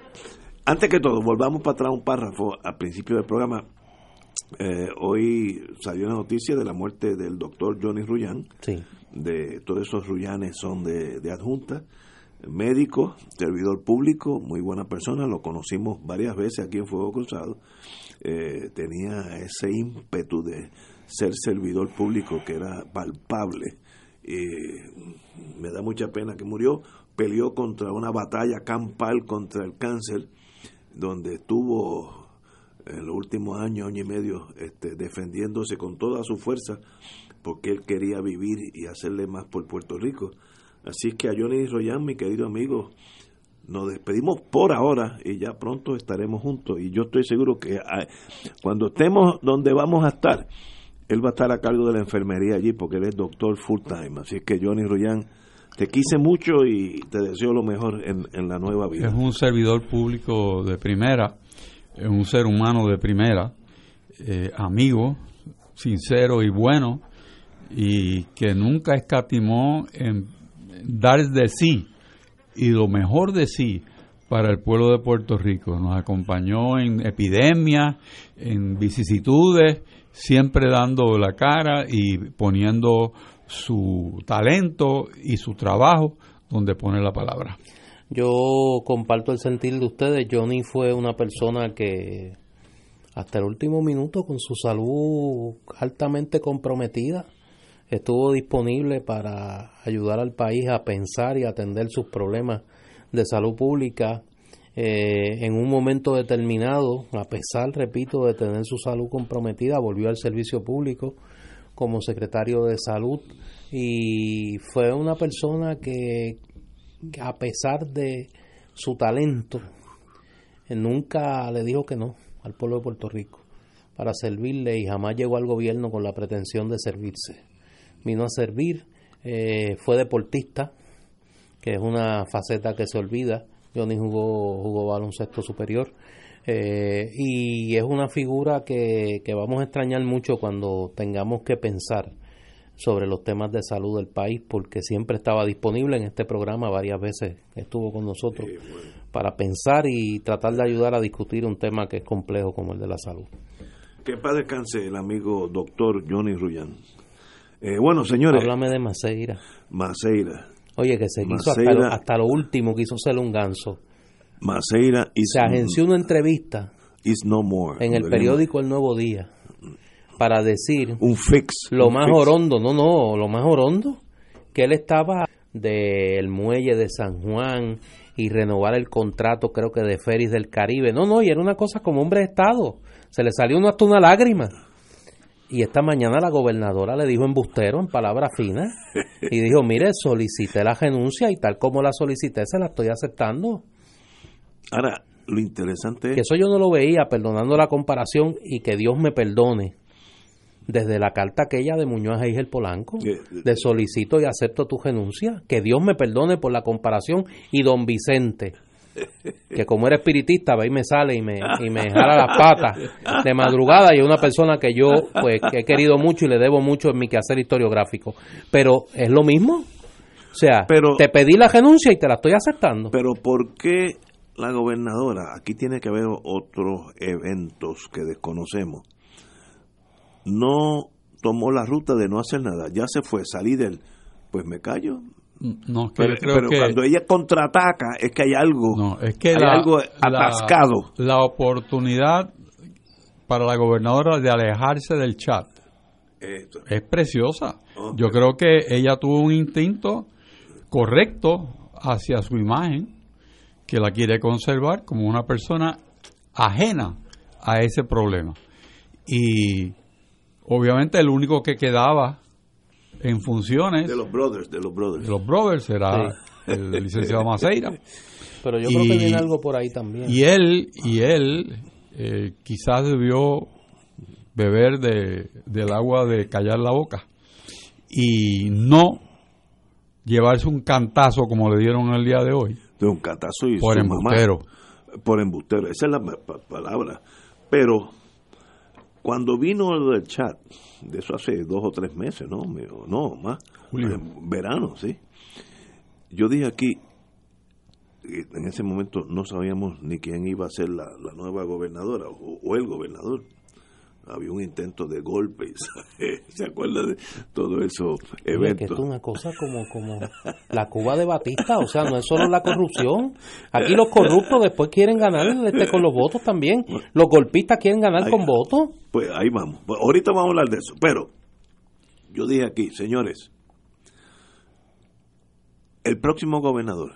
[SPEAKER 1] Antes que todo, volvamos para atrás un párrafo al principio del programa. Eh, hoy salió una noticia de la muerte del doctor Johnny Rullán.
[SPEAKER 2] Sí.
[SPEAKER 1] De, todos esos Rullanes son de, de adjunta. Médico, servidor público, muy buena persona. Lo conocimos varias veces aquí en Fuego Cruzado. Eh, tenía ese ímpetu de ser servidor público que era palpable. Eh, me da mucha pena que murió. Peleó contra una batalla campal contra el cáncer, donde estuvo en los últimos años, año y medio, este, defendiéndose con toda su fuerza, porque él quería vivir y hacerle más por Puerto Rico. Así es que a Johnny Royan, mi querido amigo, nos despedimos por ahora y ya pronto estaremos juntos. Y yo estoy seguro que ah, cuando estemos donde vamos a estar, él va a estar a cargo de la enfermería allí porque él es doctor full time. Así que Johnny Royan, te quise mucho y te deseo lo mejor en, en la nueva vida.
[SPEAKER 3] Es un servidor público de primera, es un ser humano de primera, eh, amigo, sincero y bueno, y que nunca escatimó en dar de sí y lo mejor de sí para el pueblo de Puerto Rico. Nos acompañó en epidemias, en vicisitudes, siempre dando la cara y poniendo su talento y su trabajo donde pone la palabra.
[SPEAKER 2] Yo comparto el sentir de ustedes. Johnny fue una persona que hasta el último minuto con su salud altamente comprometida estuvo disponible para ayudar al país a pensar y atender sus problemas de salud pública eh, en un momento determinado, a pesar, repito, de tener su salud comprometida, volvió al servicio público como secretario de salud y fue una persona que a pesar de su talento nunca le dijo que no al pueblo de Puerto Rico para servirle y jamás llegó al gobierno con la pretensión de servirse vino a servir, eh, fue deportista, que es una faceta que se olvida. Johnny jugó, jugó baloncesto superior. Eh, y es una figura que, que vamos a extrañar mucho cuando tengamos que pensar sobre los temas de salud del país, porque siempre estaba disponible en este programa, varias veces estuvo con nosotros, para pensar y tratar de ayudar a discutir un tema que es complejo como el de la salud.
[SPEAKER 1] Que para descanse el amigo doctor Johnny Rullán. Eh, bueno, señores.
[SPEAKER 2] Háblame de Maceira.
[SPEAKER 1] Maceira.
[SPEAKER 2] Oye, que se quiso hasta lo, hasta lo, último, quiso ser un ganso.
[SPEAKER 1] Maceira is,
[SPEAKER 2] Se agenció una entrevista
[SPEAKER 1] is no more.
[SPEAKER 2] en el periódico El Nuevo Día para decir
[SPEAKER 1] un fix.
[SPEAKER 2] Lo
[SPEAKER 1] un
[SPEAKER 2] más
[SPEAKER 1] fix.
[SPEAKER 2] orondo, no, no, lo más orondo, que él estaba del muelle de San Juan y renovar el contrato, creo que de Ferries del Caribe. No, no, y era una cosa como hombre de Estado. Se le salió uno hasta una lágrima. Y esta mañana la gobernadora le dijo embustero en palabras finas y dijo, mire, solicité la renuncia y tal como la solicité se la estoy aceptando.
[SPEAKER 1] Ahora, lo interesante es...
[SPEAKER 2] Que eso yo no lo veía, perdonando la comparación y que Dios me perdone. Desde la carta aquella de Muñoz a el Polanco, de solicito y acepto tu renuncia, que Dios me perdone por la comparación, y don Vicente, que como era espiritista, va y me sale y me, y me jala las patas de madrugada y es una persona que yo pues que he querido mucho y le debo mucho en mi quehacer historiográfico. Pero es lo mismo. O sea,
[SPEAKER 1] Pero-
[SPEAKER 2] te pedí la renuncia y te la estoy aceptando.
[SPEAKER 1] Pero ¿por qué la gobernadora, aquí tiene que haber otros eventos que desconocemos, no tomó la ruta de no hacer nada? Ya se fue, salí del... Pues me callo.
[SPEAKER 3] No, que
[SPEAKER 1] Pero,
[SPEAKER 3] yo creo
[SPEAKER 1] pero
[SPEAKER 3] que
[SPEAKER 1] cuando ella contraataca es que hay algo,
[SPEAKER 3] no, es que
[SPEAKER 1] hay
[SPEAKER 3] la,
[SPEAKER 1] algo
[SPEAKER 3] la-
[SPEAKER 1] atascado.
[SPEAKER 3] La, oportunidad para la gobernadora de alejarse del chat
[SPEAKER 1] Esto.
[SPEAKER 3] es preciosa. Yo creo que ella tuvo un instinto correcto hacia su imagen, que la quiere conservar como una persona ajena a ese problema. Y obviamente el único que quedaba en funciones
[SPEAKER 1] De los brothers, de los brothers.
[SPEAKER 3] de los brothers era el licenciado Maceira.
[SPEAKER 2] Pero yo creo que viene algo por ahí también.
[SPEAKER 3] Y él, y él eh, quizás debió beber de, del agua de callar la boca y no llevarse un cantazo como le dieron el día de hoy
[SPEAKER 1] de un catazo y
[SPEAKER 3] por
[SPEAKER 1] su mamá.
[SPEAKER 3] embustero.
[SPEAKER 1] por embustero, esa es la pa- palabra. Pero Cuando vino del chat, de eso hace dos o tres meses, ¿no? No, más.
[SPEAKER 3] Julio.
[SPEAKER 1] Eh, Verano, sí. Yo dije aquí, eh, en ese momento no sabíamos ni quién iba a ser la, la nueva gobernadora o, o el gobernador. Había un intento de golpe. ¿se acuerda de todo eso
[SPEAKER 2] Oye, que
[SPEAKER 1] eventos?
[SPEAKER 2] esto es una cosa como, como la Cuba de Batista, o sea, no es solo la corrupción. Aquí los corruptos después quieren ganar este, con los votos también. Los golpistas quieren ganar con votos.
[SPEAKER 1] Pues ahí vamos. Pues ahorita vamos a hablar de eso. Pero yo dije aquí, señores, el próximo gobernador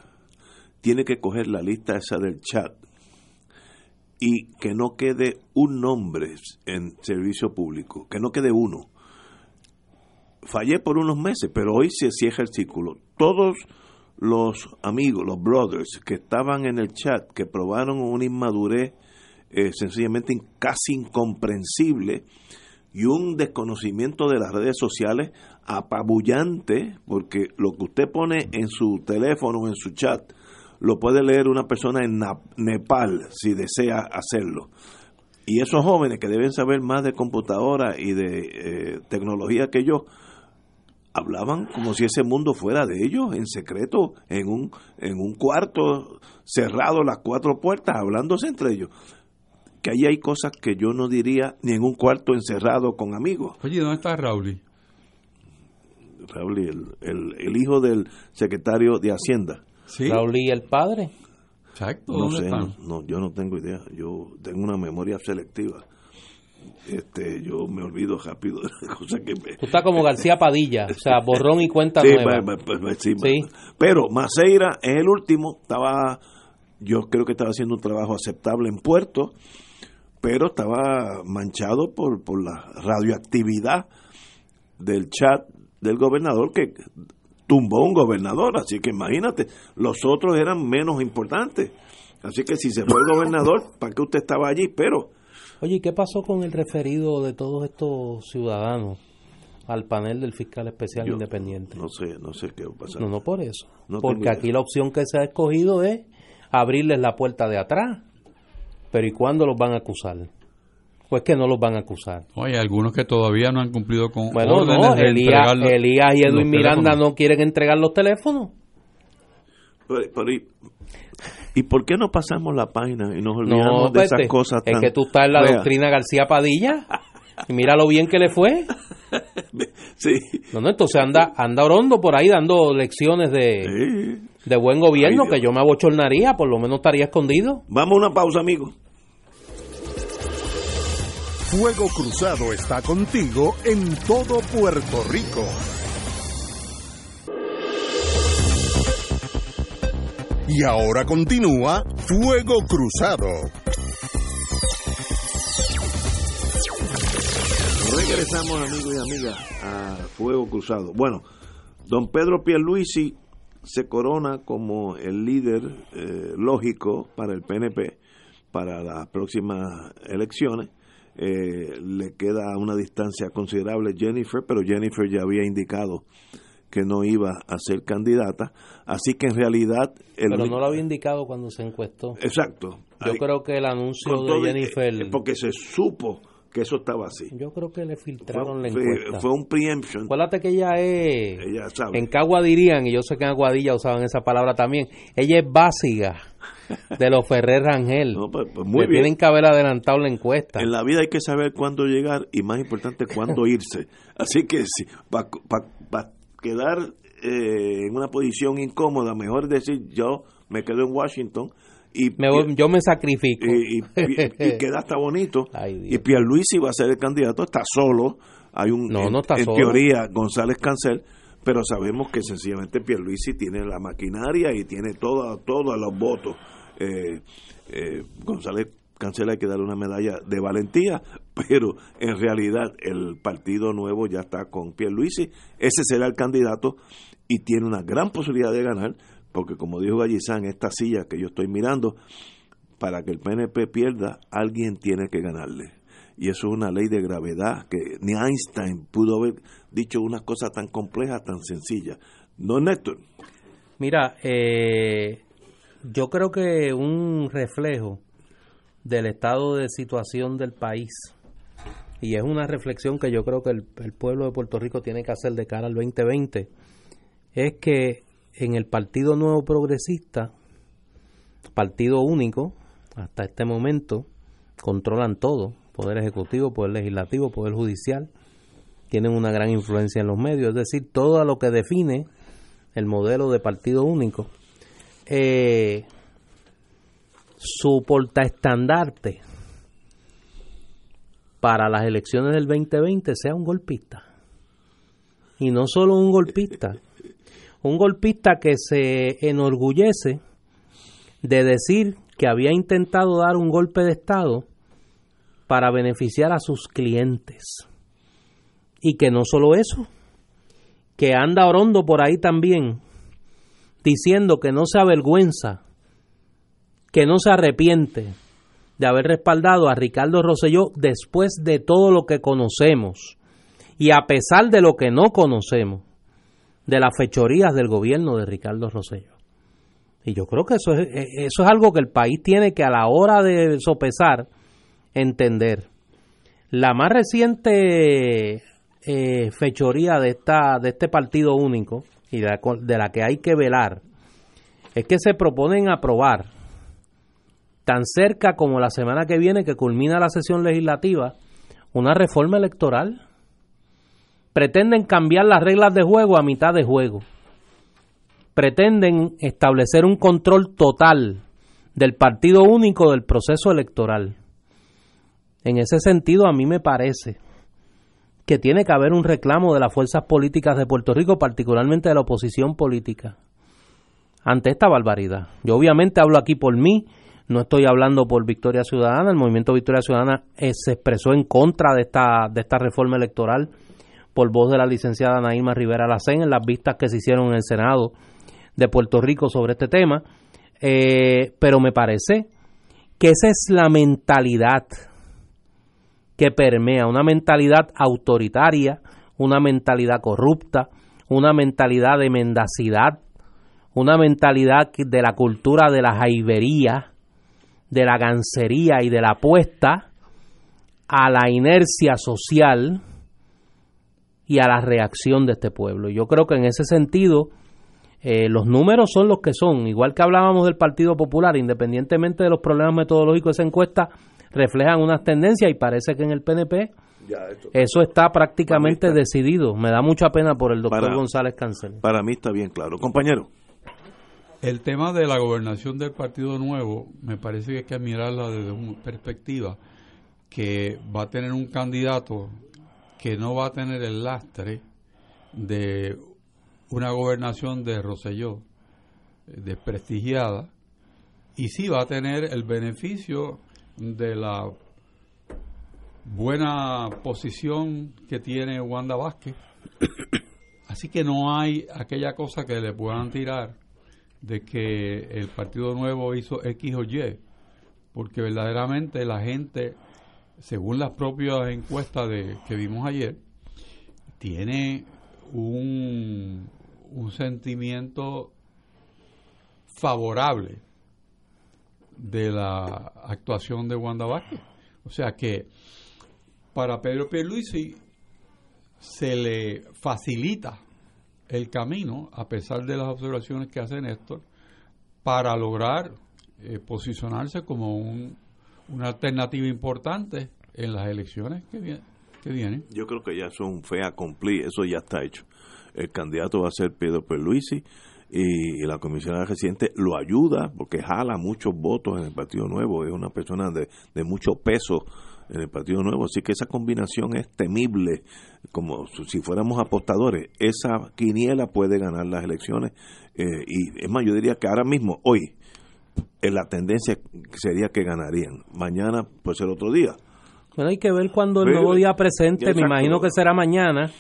[SPEAKER 1] tiene que coger la lista esa del chat y que no quede un nombre en servicio público, que no quede uno. Fallé por unos meses, pero hoy se cierra el círculo. Todos los amigos, los brothers que estaban en el chat, que probaron una inmadurez eh, sencillamente casi incomprensible y un desconocimiento de las redes sociales apabullante, porque lo que usted pone en su teléfono o en su chat lo puede leer una persona en Nepal si desea hacerlo. Y esos jóvenes que deben saber más de computadora y de eh, tecnología que yo, hablaban como si ese mundo fuera de ellos, en secreto, en un, en un cuarto cerrado, las cuatro puertas, hablándose entre ellos. Que ahí hay cosas que yo no diría ni en un cuarto encerrado con amigos.
[SPEAKER 3] Oye, ¿dónde está Raúl?
[SPEAKER 1] Raúl, el, el, el hijo del secretario de Hacienda.
[SPEAKER 3] Sí.
[SPEAKER 2] Raúl y el padre.
[SPEAKER 3] Exacto,
[SPEAKER 1] No
[SPEAKER 3] ¿dónde
[SPEAKER 1] sé, no, no, yo no tengo idea. Yo tengo una memoria selectiva. Este, yo me olvido rápido de las cosas que me...
[SPEAKER 2] Tú estás como García Padilla, o sea, borrón y cuenta
[SPEAKER 1] Sí,
[SPEAKER 2] nueva.
[SPEAKER 1] pa- pa- pa- sí,
[SPEAKER 2] Sí.
[SPEAKER 1] Pero Maceira es el último, estaba, yo creo que estaba haciendo un trabajo aceptable en Puerto, pero estaba manchado por, por la radioactividad del chat del gobernador que tumbó un gobernador, así que imagínate, los otros eran menos importantes. Así que si se fue el gobernador, ¿para qué usted estaba allí? Pero
[SPEAKER 2] Oye, ¿y qué pasó con el referido de todos estos ciudadanos al panel del fiscal especial
[SPEAKER 1] Yo-
[SPEAKER 2] independiente?
[SPEAKER 1] no sé, no sé qué va a pasar.
[SPEAKER 2] No, no por eso.
[SPEAKER 1] No
[SPEAKER 2] Porque
[SPEAKER 1] idea.
[SPEAKER 2] aquí la opción que se ha escogido es abrirles la puerta de atrás. Pero ¿y cuándo los van a acusar? Pues que no los van a acusar.
[SPEAKER 3] Oye, algunos que todavía no han cumplido con
[SPEAKER 2] Bueno,
[SPEAKER 3] órdenes
[SPEAKER 2] no,
[SPEAKER 3] de
[SPEAKER 2] Elías, Elías y Edwin Miranda
[SPEAKER 3] teléfonos.
[SPEAKER 2] no quieren entregar los teléfonos.
[SPEAKER 1] Pero- pero ¿y, ¿y por qué no pasamos la página y nos
[SPEAKER 2] No,
[SPEAKER 1] olvidamos de esas cosas
[SPEAKER 2] es
[SPEAKER 1] tan
[SPEAKER 2] que tú estás en la doctrina García Padilla y mira lo bien que le fue.
[SPEAKER 1] Sí.
[SPEAKER 2] No, no, entonces anda, anda Orondo por ahí dando lecciones de,
[SPEAKER 1] Sí.
[SPEAKER 2] de buen gobierno,
[SPEAKER 1] Ay,
[SPEAKER 2] que yo me abochornaría, por lo menos estaría escondido.
[SPEAKER 1] Vamos a una pausa, amigos.
[SPEAKER 4] Fuego Cruzado está contigo en todo Puerto Rico. Y ahora continúa Fuego Cruzado.
[SPEAKER 1] Regresamos, amigos y amigas, a Fuego Cruzado. Bueno, don Pedro Pierluisi se corona como el líder eh, lógico para el PNP para las próximas elecciones. Eh, le queda una distancia considerable Jennifer, pero Jennifer ya había indicado que no iba a ser candidata. Así que en realidad... El
[SPEAKER 2] Pero no lo había indicado cuando se encuestó.
[SPEAKER 1] Exacto.
[SPEAKER 2] Yo
[SPEAKER 1] Ahí,
[SPEAKER 2] creo que el anuncio
[SPEAKER 1] con
[SPEAKER 2] de Jennifer,
[SPEAKER 1] eh, Porque se supo que eso estaba así.
[SPEAKER 2] yo creo que le
[SPEAKER 1] Fue,
[SPEAKER 2] filtraron la
[SPEAKER 1] fue-
[SPEAKER 2] encuesta.
[SPEAKER 1] fue un preemption.
[SPEAKER 2] Acuérdate que ella es,
[SPEAKER 1] Ella sabe.
[SPEAKER 2] en Cagua dirían, y yo sé que en Aguadilla usaban esa palabra también, ella es básica de los Ferrer Rangel.
[SPEAKER 1] No, pues, pues muy bien.
[SPEAKER 2] tienen que haber adelantado la encuesta.
[SPEAKER 1] En la vida hay que saber cuándo llegar y más importante cuándo irse. Así que si para quedar eh, en una posición incómoda, mejor decir yo me quedo en Washington y,
[SPEAKER 2] Me voy- yo me sacrifico.
[SPEAKER 1] y, y- y queda hasta bonito.
[SPEAKER 2] Ay,
[SPEAKER 1] y Pierluisi va a ser el candidato, está solo. Hay un
[SPEAKER 2] No,
[SPEAKER 1] en,
[SPEAKER 2] no está
[SPEAKER 1] en
[SPEAKER 2] solo.
[SPEAKER 1] teoría González Cancel, pero sabemos que sencillamente Pierluisi tiene la maquinaria y tiene todo, todos los votos. Eh, eh, González Cancel hay que darle una medalla de valentía, pero en realidad el Partido Nuevo ya está con Pierluisi, ese será el candidato y tiene una gran posibilidad de ganar, porque como dijo Gallizán, esta silla que yo estoy mirando, para que el PNP pierda, alguien tiene que ganarle. Y eso es una ley de gravedad que ni Einstein pudo haber dicho unas cosas tan complejas, tan sencillas. ¿No, Néstor?
[SPEAKER 2] Mira, eh, yo creo que un reflejo del estado de situación del país y es una reflexión que yo creo que el, el pueblo de Puerto Rico tiene que hacer de cara al 2020, es que en el Partido Nuevo Progresista, partido único, hasta este momento, controlan todo, poder ejecutivo, poder legislativo, poder judicial, tienen una gran influencia en los medios, es decir, todo lo que define el modelo de partido único. Eh, su portaestandarte para las elecciones del 2020 sea un golpista. Y no solo un golpista, un golpista que se enorgullece de decir que había intentado dar un golpe de Estado para beneficiar a sus clientes. Y que no solo eso, que anda orondo por ahí también, diciendo que no se avergüenza, que no se arrepiente de haber respaldado a Ricardo Rosselló después de todo lo que conocemos y a pesar de lo que no conocemos de las fechorías del gobierno de Ricardo Rosselló. Y yo creo que eso es, eh, eso es algo que el país tiene que a la hora de sopesar entender. La más reciente eh, fechoría de, esta, de este partido único y de la, de la que hay que velar es que se proponen aprobar tan cerca como la semana que viene que culmina la sesión legislativa una reforma electoral. Pretenden cambiar las reglas de juego a mitad de juego pretenden establecer un control total del partido único del proceso electoral. En ese sentido, a mí me parece que tiene que haber un reclamo de las fuerzas políticas de Puerto Rico, particularmente de la oposición política, ante esta barbaridad. Yo obviamente hablo aquí por mí, no estoy hablando por Victoria Ciudadana, el movimiento Victoria Ciudadana eh, se expresó en contra de esta, de esta reforma electoral por voz de la licenciada Naima Rivera Lacén en las vistas que se hicieron en el Senado de Puerto Rico sobre este tema, eh, pero me parece que esa es la mentalidad que permea, una mentalidad autoritaria, una mentalidad corrupta, una mentalidad de mendacidad, una mentalidad de la cultura de la jaibería, de la gancería y de la apuesta a la inercia social y a la reacción de este pueblo. Yo creo que en ese sentido eh, los números son los que son, igual que hablábamos del Partido Popular, independientemente de los problemas metodológicos de esa encuesta, reflejan unas tendencias y parece que en el PNP eso está prácticamente decidido. Me da mucha pena por el doctor González Cancel.
[SPEAKER 1] Para mí está bien claro. Compañero.
[SPEAKER 3] El tema de la gobernación del Partido Nuevo me parece que hay que mirarla desde una perspectiva que va a tener un candidato que no va a tener el lastre de una gobernación de Roselló eh, desprestigiada y sí va a tener el beneficio de la buena posición que tiene Wanda Vázquez. Así que no hay aquella cosa que le puedan tirar de que el Partido Nuevo hizo X o Y, porque verdaderamente la gente, según las propias encuestas que vimos ayer, tiene un, un sentimiento favorable de la actuación de Wanda Vázquez. O sea que para Pedro Pierluisi se le facilita el camino, a pesar de las observaciones que hace Néstor, para lograr eh, posicionarse como un, una alternativa importante en las elecciones que, que vienen.
[SPEAKER 1] Yo creo que ya eso es un fe cumplir, eso ya está hecho el candidato va a ser Pedro Perluisi y la comisionada reciente lo ayuda porque jala muchos votos en el Partido Nuevo, es una persona de, de mucho peso en el Partido Nuevo, así que esa combinación es temible, como si fuéramos apostadores, esa quiniela puede ganar las elecciones eh, y es más, yo diría que ahora mismo, hoy, la tendencia sería que ganarían, mañana puede ser otro día.
[SPEAKER 2] Bueno, hay que ver cuando el nuevo día presente, me imagino que será mañana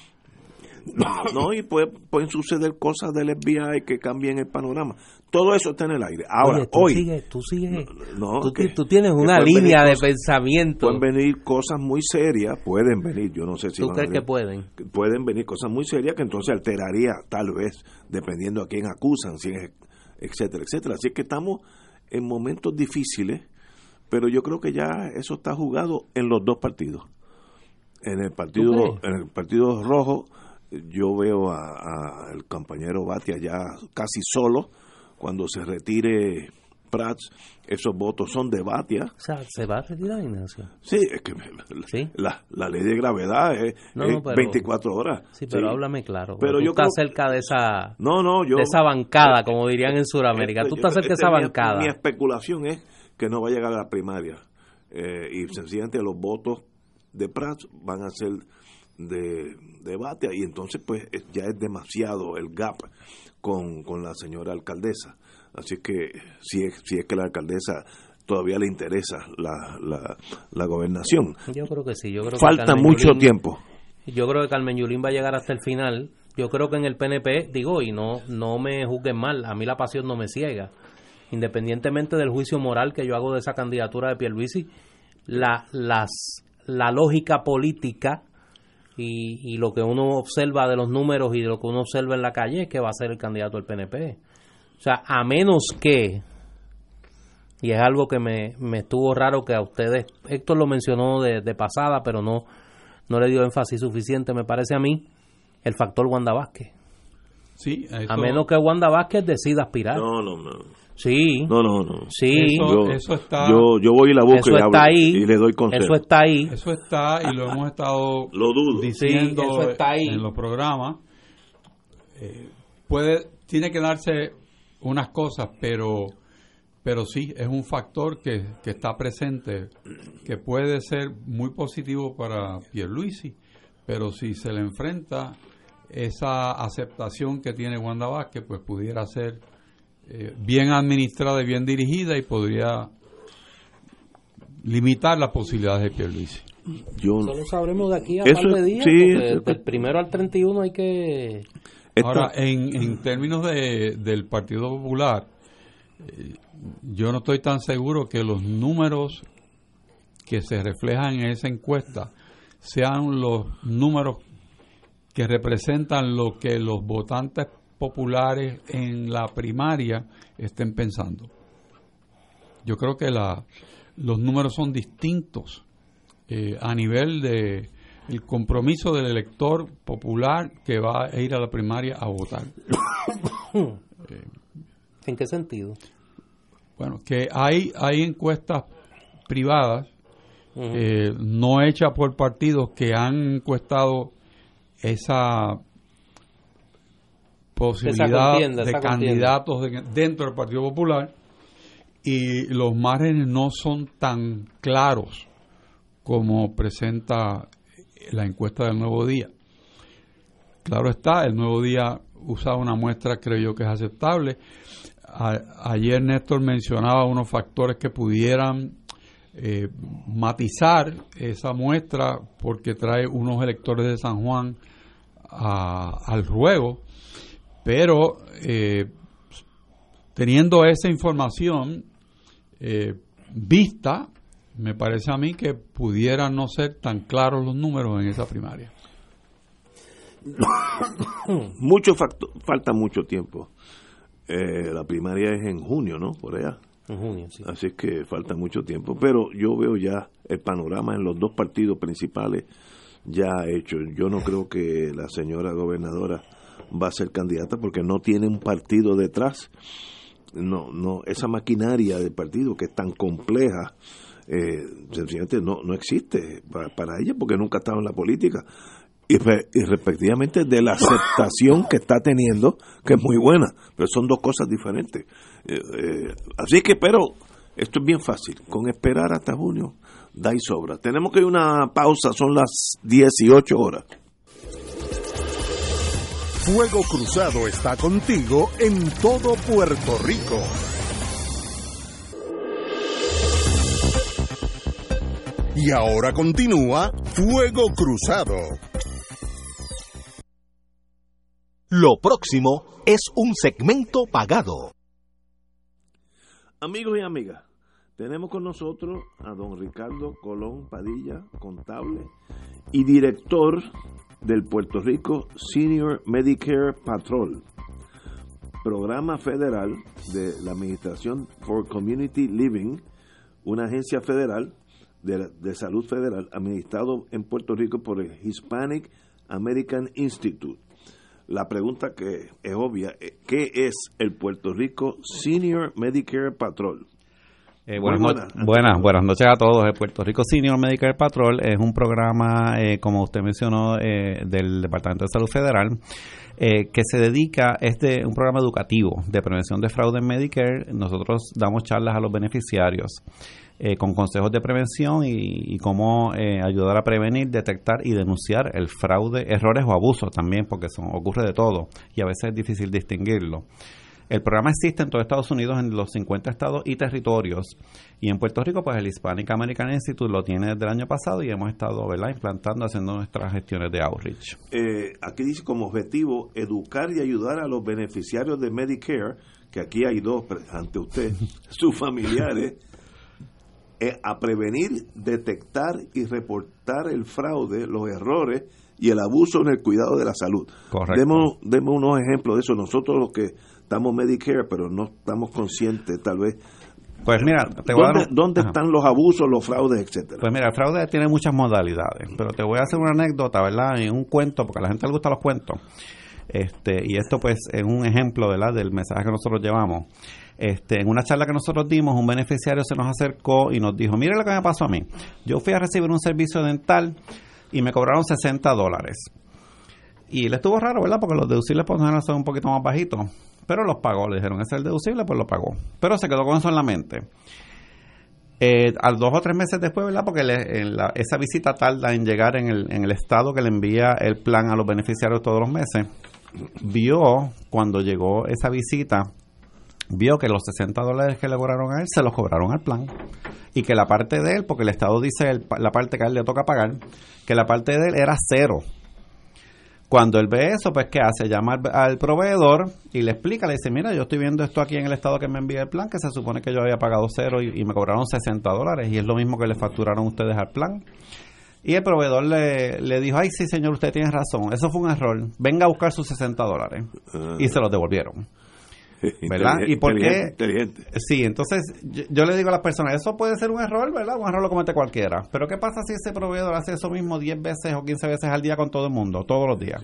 [SPEAKER 1] no, y pueden suceder cosas del FBI que cambien el panorama. Todo eso está en el aire. Ahora,
[SPEAKER 2] tú
[SPEAKER 1] hoy.
[SPEAKER 2] Sigues, tú sigues. tú, tienes una línea de pensamiento.
[SPEAKER 1] Pueden venir cosas muy serias, pueden venir, yo no sé si.
[SPEAKER 2] ¿Tú crees que pueden?
[SPEAKER 1] Pueden venir cosas muy serias que entonces alteraría, tal vez, dependiendo a quién acusan, si es, etcétera, etcétera. Así que estamos en momentos difíciles, pero yo creo que ya eso está jugado en los dos partidos En el partido, en el partido rojo, yo veo al compañero Batia ya casi solo. Cuando se retire Prats, esos votos son de Batia.
[SPEAKER 2] O sea, ¿se va a retirar, Ignacio?
[SPEAKER 1] Sí, es que La, la, ley de gravedad es, 24 horas.
[SPEAKER 2] Sí, pero háblame claro. Pero yo estás cerca de esa,
[SPEAKER 1] no, no, yo,
[SPEAKER 2] de esa bancada, como dirían en Sudamérica. Tú estás cerca de esa bancada.
[SPEAKER 1] Mi, especulación es que no va a llegar a la primaria. Eh, y sencillamente los votos de Prats van a ser de, debate y entonces pues ya es demasiado el gap con, con la señora alcaldesa. Así que si es, si es que la alcaldesa todavía le interesa la, la, gobernación.
[SPEAKER 2] Yo creo que sí. Yo creo
[SPEAKER 1] Falta mucho tiempo.
[SPEAKER 2] Yo creo que Carmen Yulín va a llegar hasta el final. Yo creo que en el PNP, digo, y no, no me juzguen mal, a mí la pasión no me ciega. Independientemente del juicio moral que yo hago de esa candidatura de Pierluisi, la, las, la lógica política y, lo que uno observa de los números y de lo que uno observa en la calle es que va a ser el candidato del PNP. O sea, a menos que, y es algo que me, me estuvo raro que a ustedes, Héctor lo mencionó de, pasada, pero no, no le dio énfasis suficiente, me parece a mí, el factor Wanda Vázquez.
[SPEAKER 3] Sí,
[SPEAKER 2] A menos que Wanda Vázquez decida aspirar.
[SPEAKER 1] No, no, no.
[SPEAKER 2] Sí.
[SPEAKER 1] No, no, no.
[SPEAKER 2] Sí.
[SPEAKER 3] Eso, está.
[SPEAKER 1] Yo, yo voy y la busco
[SPEAKER 2] y, está ahí,
[SPEAKER 1] y le doy consejo.
[SPEAKER 2] Eso está ahí.
[SPEAKER 3] Eso está y lo hemos estado
[SPEAKER 1] lo dudo.
[SPEAKER 3] diciendo en los programas. Eh, puede, tiene que darse unas cosas, pero, pero sí, es un factor que, que está presente, que puede ser muy positivo para Pierluisi, pero si se le enfrenta esa aceptación que tiene Wanda Vázquez, pues pudiera ser eh, bien administrada y bien dirigida y podría limitar las posibilidades de Pierluisi.
[SPEAKER 2] Yo, Solo sabremos de aquí a un par de días, del primero al 31 hay que...
[SPEAKER 3] Ahora, en, en términos de, del Partido Popular, eh, yo no estoy tan seguro que los números que se reflejan en esa encuesta sean los números que representan lo que los votantes populares en la primaria estén pensando. Yo creo que la, los números son distintos eh, a nivel de el compromiso del elector popular que va a ir a la primaria a votar.
[SPEAKER 2] ¿En qué sentido?
[SPEAKER 3] Bueno, que hay, hay encuestas privadas, eh, no hechas por partidos, que han encuestado esa posibilidad de candidatos dentro del Partido Popular y los márgenes no son tan claros como presenta la encuesta del Nuevo Día. Claro está, el Nuevo Día usa una muestra, creo yo que es aceptable. ayer Néstor mencionaba unos factores que pudieran eh, matizar esa muestra porque trae unos electores de San Juan al ruego pero eh, teniendo esa información eh, vista, me parece a mí que pudieran no ser tan claros los números en esa primaria.
[SPEAKER 1] mucho falta mucho tiempo. Eh, la primaria es en junio, ¿no? Por allá.
[SPEAKER 2] En junio, sí.
[SPEAKER 1] Así que falta mucho tiempo. Pero yo veo ya el panorama en los dos partidos principales ya hecho. Yo no creo que la señora gobernadora va a ser candidata porque no tiene un partido detrás. No, no, esa maquinaria del partido que es tan compleja, eh, sencillamente no, no existe para, ella porque nunca ha estado en la política. Y, respectivamente de la aceptación que está teniendo, que es muy buena, pero son dos cosas diferentes. Eh, eh, así que, pero esto es bien fácil, con esperar hasta junio, da y sobra. Tenemos que ir una pausa, son las 18 horas.
[SPEAKER 4] Fuego Cruzado está contigo en todo Puerto Rico. Y ahora continúa Fuego Cruzado.
[SPEAKER 5] Lo próximo es un segmento pagado.
[SPEAKER 1] Amigos y amigas, tenemos con nosotros a don Ricardo Colón Padilla, contable y director del Puerto Rico Senior Medicare Patrol, programa federal de la Administración for Community Living, una agencia federal de, de Salud Federal, administrado en Puerto Rico por el Hispanic American Institute. La pregunta que es obvia, eh, ¿qué es el Puerto Rico Senior Medicare Patrol?
[SPEAKER 6] Eh, buenas, buenas, buenas, noches a todos. El Puerto Rico Senior Medicare Patrol es un programa, eh, como usted mencionó, eh, del Departamento de Salud Federal, que se dedica, es de un programa educativo de prevención de fraude en Medicare. Nosotros damos charlas a los beneficiarios. Con consejos de prevención y, y cómo ayudar a prevenir, detectar y denunciar el fraude, errores o abusos también, porque son, ocurre de todo y a veces es difícil distinguirlo. El programa existe en todo Estados Unidos, en los 50 estados y territorios. Y en Puerto Rico, pues el Hispanic American Institute lo tiene desde el año pasado y hemos estado ¿verdad? implantando, haciendo nuestras gestiones de outreach.
[SPEAKER 1] Eh, aquí dice como objetivo educar y ayudar a los beneficiarios de Medicare, que aquí hay dos ante usted, sus familiares, eh, a prevenir, detectar y reportar el fraude, los errores y el abuso en el cuidado de la salud.
[SPEAKER 6] Correcto.
[SPEAKER 1] Demos, demos unos ejemplos de eso. Nosotros los que estamos Medicare, pero no estamos conscientes tal vez.
[SPEAKER 6] Pues mira, te
[SPEAKER 1] voy ¿Dónde, a ¿dónde están los abusos, los fraudes, etcétera?
[SPEAKER 6] Pues mira, el fraude tiene muchas modalidades, pero te voy a hacer una anécdota, ¿verdad? En un cuento, porque a la gente le gustan los cuentos. Este, y esto pues es un ejemplo, ¿verdad? Del mensaje que nosotros llevamos. Este, en una charla que nosotros dimos, un beneficiario se nos acercó y nos dijo, mire lo que me pasó a mí. Yo fui a recibir un servicio dental y me cobraron 60 dólares. Y le estuvo raro, ¿verdad? Porque los deducibles por son un poquito más bajitos pero los pagó. Le dijeron, ese es el deducible, pues lo pagó. Pero se quedó con eso en la mente. Eh, al dos o tres meses después, ¿verdad? Porque esa visita tarda en llegar en el estado que le envía el plan a los beneficiarios todos los meses. Vio, cuando llegó esa visita, vio que los 60 dólares que le cobraron a él se los cobraron al plan y que la parte de él, porque el Estado dice la parte que a él le toca pagar, que la parte de él era cero. Cuando él ve eso, pues ¿qué hace? Llama al, proveedor y le explica, le dice, mira, yo estoy viendo esto aquí en el estado que me envía el plan, que se supone que yo había pagado cero y, me cobraron 60 dólares y es lo mismo que le facturaron ustedes al plan. Y el proveedor le, le dijo, ay, sí, señor, usted tiene razón, eso fue un error, venga a buscar sus 60 dólares. Y se los devolvieron. ¿verdad? ¿Y por qué? Sí, entonces yo, le digo a las personas, eso puede ser un error, ¿verdad? Un error lo comete cualquiera. Pero ¿qué pasa si ese proveedor hace eso mismo 10 veces o 15 veces al día con todo el mundo, todos los días?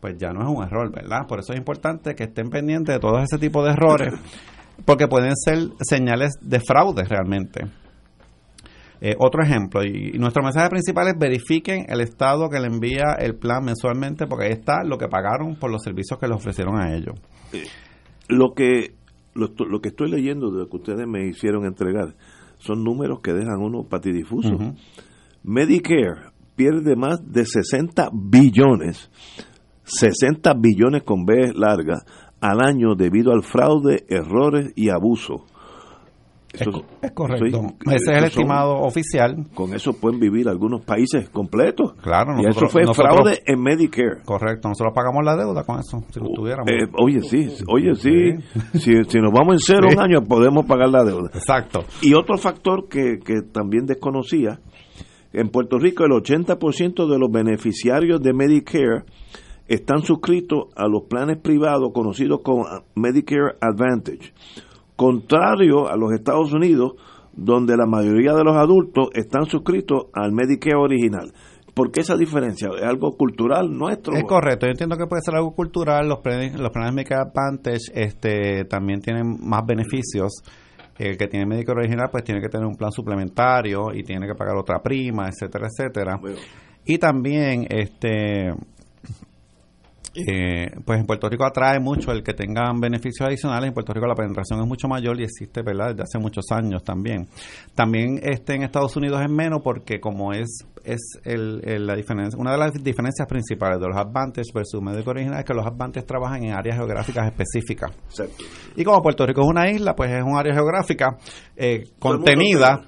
[SPEAKER 6] Pues ya no es un error, ¿verdad? Por eso es importante que estén pendientes de todo ese tipo de errores, porque pueden ser señales de fraude realmente. Eh, otro ejemplo, y, nuestro mensaje principal es verifiquen el estado que le envía el plan mensualmente, porque ahí está lo que pagaron por los servicios que le ofrecieron a ellos.
[SPEAKER 1] Lo que, lo, que estoy leyendo de lo que ustedes me hicieron entregar son números que dejan uno patidifuso. Medicare pierde más de 60 billones, 60 billones con B larga, al año debido al fraude, errores y abuso
[SPEAKER 6] es, correcto. Ese es el estimado oficial.
[SPEAKER 1] Con eso pueden vivir algunos países completos.
[SPEAKER 6] Claro,
[SPEAKER 1] y eso fue fraude en Medicare.
[SPEAKER 6] Correcto, nosotros pagamos la deuda con eso, si lo uh, tuviéramos.
[SPEAKER 1] Eh, oye, sí, oye, sí. Si, nos vamos en cero un año, podemos pagar la deuda.
[SPEAKER 6] Exacto.
[SPEAKER 1] Y otro factor que, que también desconocía, en Puerto Rico el 80% de los beneficiarios de Medicare están suscritos a los planes privados conocidos como Medicare Advantage contrario a los Estados Unidos, donde la mayoría de los adultos están suscritos al Medicare original. ¿Por qué esa diferencia? ¿Es algo cultural nuestro?
[SPEAKER 6] Es correcto, yo entiendo que puede ser algo cultural. Los planes, los planes Medicare Advantage este, también tienen más beneficios. El que tiene Medicare original pues tiene que tener un plan suplementario y tiene que pagar otra prima, etcétera, etcétera. Y también este eh, pues en Puerto Rico atrae mucho el que tengan beneficios adicionales. En Puerto Rico la penetración es mucho mayor y existe, ¿verdad? Desde hace muchos años también. También este en Estados Unidos es menos porque como es es el, la diferencia, una de las diferencias principales de los Advantage versus médico original es que los Advantage trabajan en áreas geográficas específicas. Y como Puerto Rico es una isla, pues es un área geográfica eh, contenida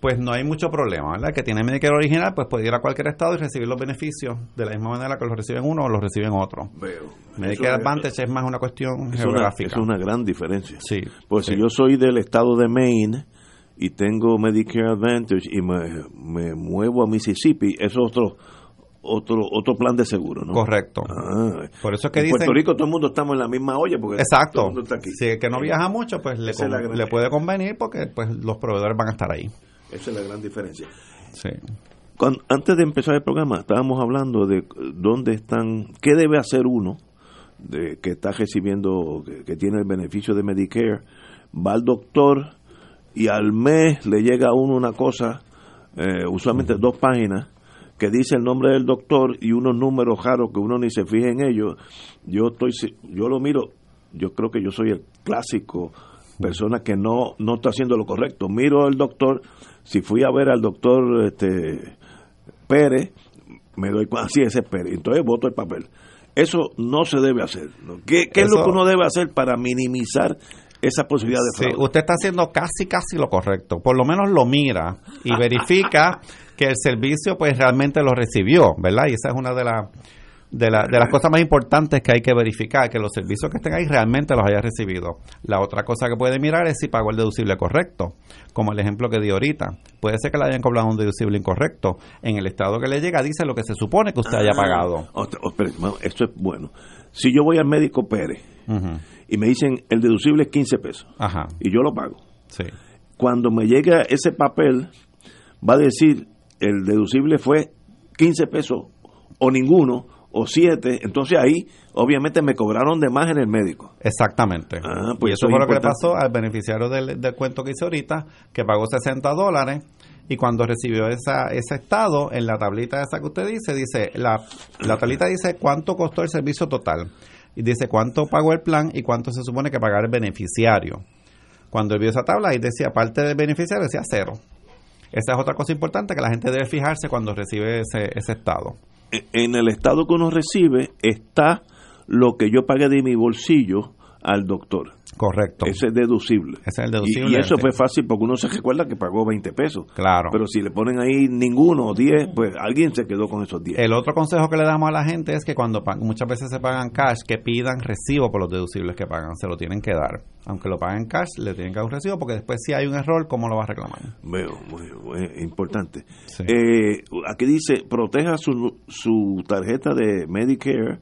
[SPEAKER 6] pues no hay mucho problema, ¿verdad? Que tiene Medicare original, pues puede ir a cualquier estado y recibir los beneficios de la misma manera que los reciben uno o los reciben otro.
[SPEAKER 1] Veo.
[SPEAKER 6] Medicare Advantage es, más una cuestión geográfica.
[SPEAKER 1] es una gran diferencia.
[SPEAKER 6] Sí.
[SPEAKER 1] Pues si yo soy del estado de Maine y tengo Medicare Advantage y me, muevo a Mississippi, es otro otro otro plan de seguro, ¿no?
[SPEAKER 6] Correcto.
[SPEAKER 1] Ah,
[SPEAKER 6] Por eso es que
[SPEAKER 1] en
[SPEAKER 6] dicen,
[SPEAKER 1] Puerto Rico todo el mundo estamos en la misma olla porque
[SPEAKER 6] Exacto.
[SPEAKER 1] todo el mundo está aquí.
[SPEAKER 6] Si el que no viaja mucho, pues le, le puede convenir porque pues los proveedores van a estar ahí.
[SPEAKER 1] Esa es la gran diferencia.
[SPEAKER 6] Sí.
[SPEAKER 1] Cuando- antes de empezar el programa, estábamos hablando de dónde están, qué debe hacer uno de, que está recibiendo, que, que tiene el beneficio de Medicare, va al doctor y al mes le llega a uno una cosa, eh, usualmente dos páginas, que dice el nombre del doctor y unos números raros que uno ni se fija en ellos. Yo estoy, yo lo miro, yo creo que yo soy el clásico persona que no no está haciendo lo correcto. Miro al doctor, si fui a ver al doctor este Pérez, me doy cuenta, así ese es Pérez, entonces voto el papel. Eso no se debe hacer. ¿Qué, es lo que uno debe hacer para minimizar esa posibilidad de
[SPEAKER 6] Sí,
[SPEAKER 1] fraude?
[SPEAKER 6] usted está haciendo casi, casi lo correcto. Por lo menos lo mira y verifica que el servicio pues realmente lo recibió, ¿verdad? Y esa es una de, las de, la- de las cosas más importantes que hay que verificar, que los servicios que estén ahí realmente los haya recibido. La otra cosa que puede mirar es si pagó el deducible correcto, como el ejemplo que di ahorita. Puede ser que le hayan cobrado un deducible incorrecto. En el estado que le llega dice lo que se supone que usted haya pagado.
[SPEAKER 1] Ah, otra- oh, esto es bueno. Si yo voy al médico Pérez y me dicen el deducible es 15 pesos
[SPEAKER 6] Ajá,
[SPEAKER 1] y yo lo pago,
[SPEAKER 6] sí.
[SPEAKER 1] cuando me llega ese papel va a decir el deducible fue 15 pesos o ninguno o 7, entonces ahí obviamente me cobraron de más en el médico.
[SPEAKER 6] Exactamente.
[SPEAKER 1] Ah, pues
[SPEAKER 6] y eso
[SPEAKER 1] eso es
[SPEAKER 6] fue lo que le pasó al beneficiario del, del cuento que hice ahorita, que pagó 60 dólares y cuando recibió esa, ese estado, en la tablita esa que usted dice, dice, la, la tablita dice cuánto costó el servicio total. Y dice cuánto pagó el plan y cuánto se supone que pagar el beneficiario. Cuando él vio esa tabla, ahí decía, parte del beneficiario decía cero. Esa es otra cosa importante que la gente debe fijarse cuando recibe ese, ese estado.
[SPEAKER 1] En el estado que uno recibe está lo que yo pagué de mi bolsillo al doctor.
[SPEAKER 6] Correcto.
[SPEAKER 1] Ese es deducible.
[SPEAKER 6] Ese es el
[SPEAKER 1] Y-
[SPEAKER 6] deducible.
[SPEAKER 1] Y, eso fue fácil porque uno se recuerda que pagó 20 pesos.
[SPEAKER 6] Claro.
[SPEAKER 1] Pero si le ponen ahí ninguno o 10, pues alguien se quedó con esos 10.
[SPEAKER 6] El otro consejo que le damos a la gente es que cuando muchas veces se pagan cash, que pidan recibo por los deducibles que pagan, se lo tienen que dar. Aunque lo paguen cash, le tienen que dar un recibo porque después si hay un error, ¿cómo lo va a reclamar?
[SPEAKER 1] Veo, muy, muy importante.
[SPEAKER 6] Sí.
[SPEAKER 1] Eh, aquí dice, proteja su, su tarjeta de Medicare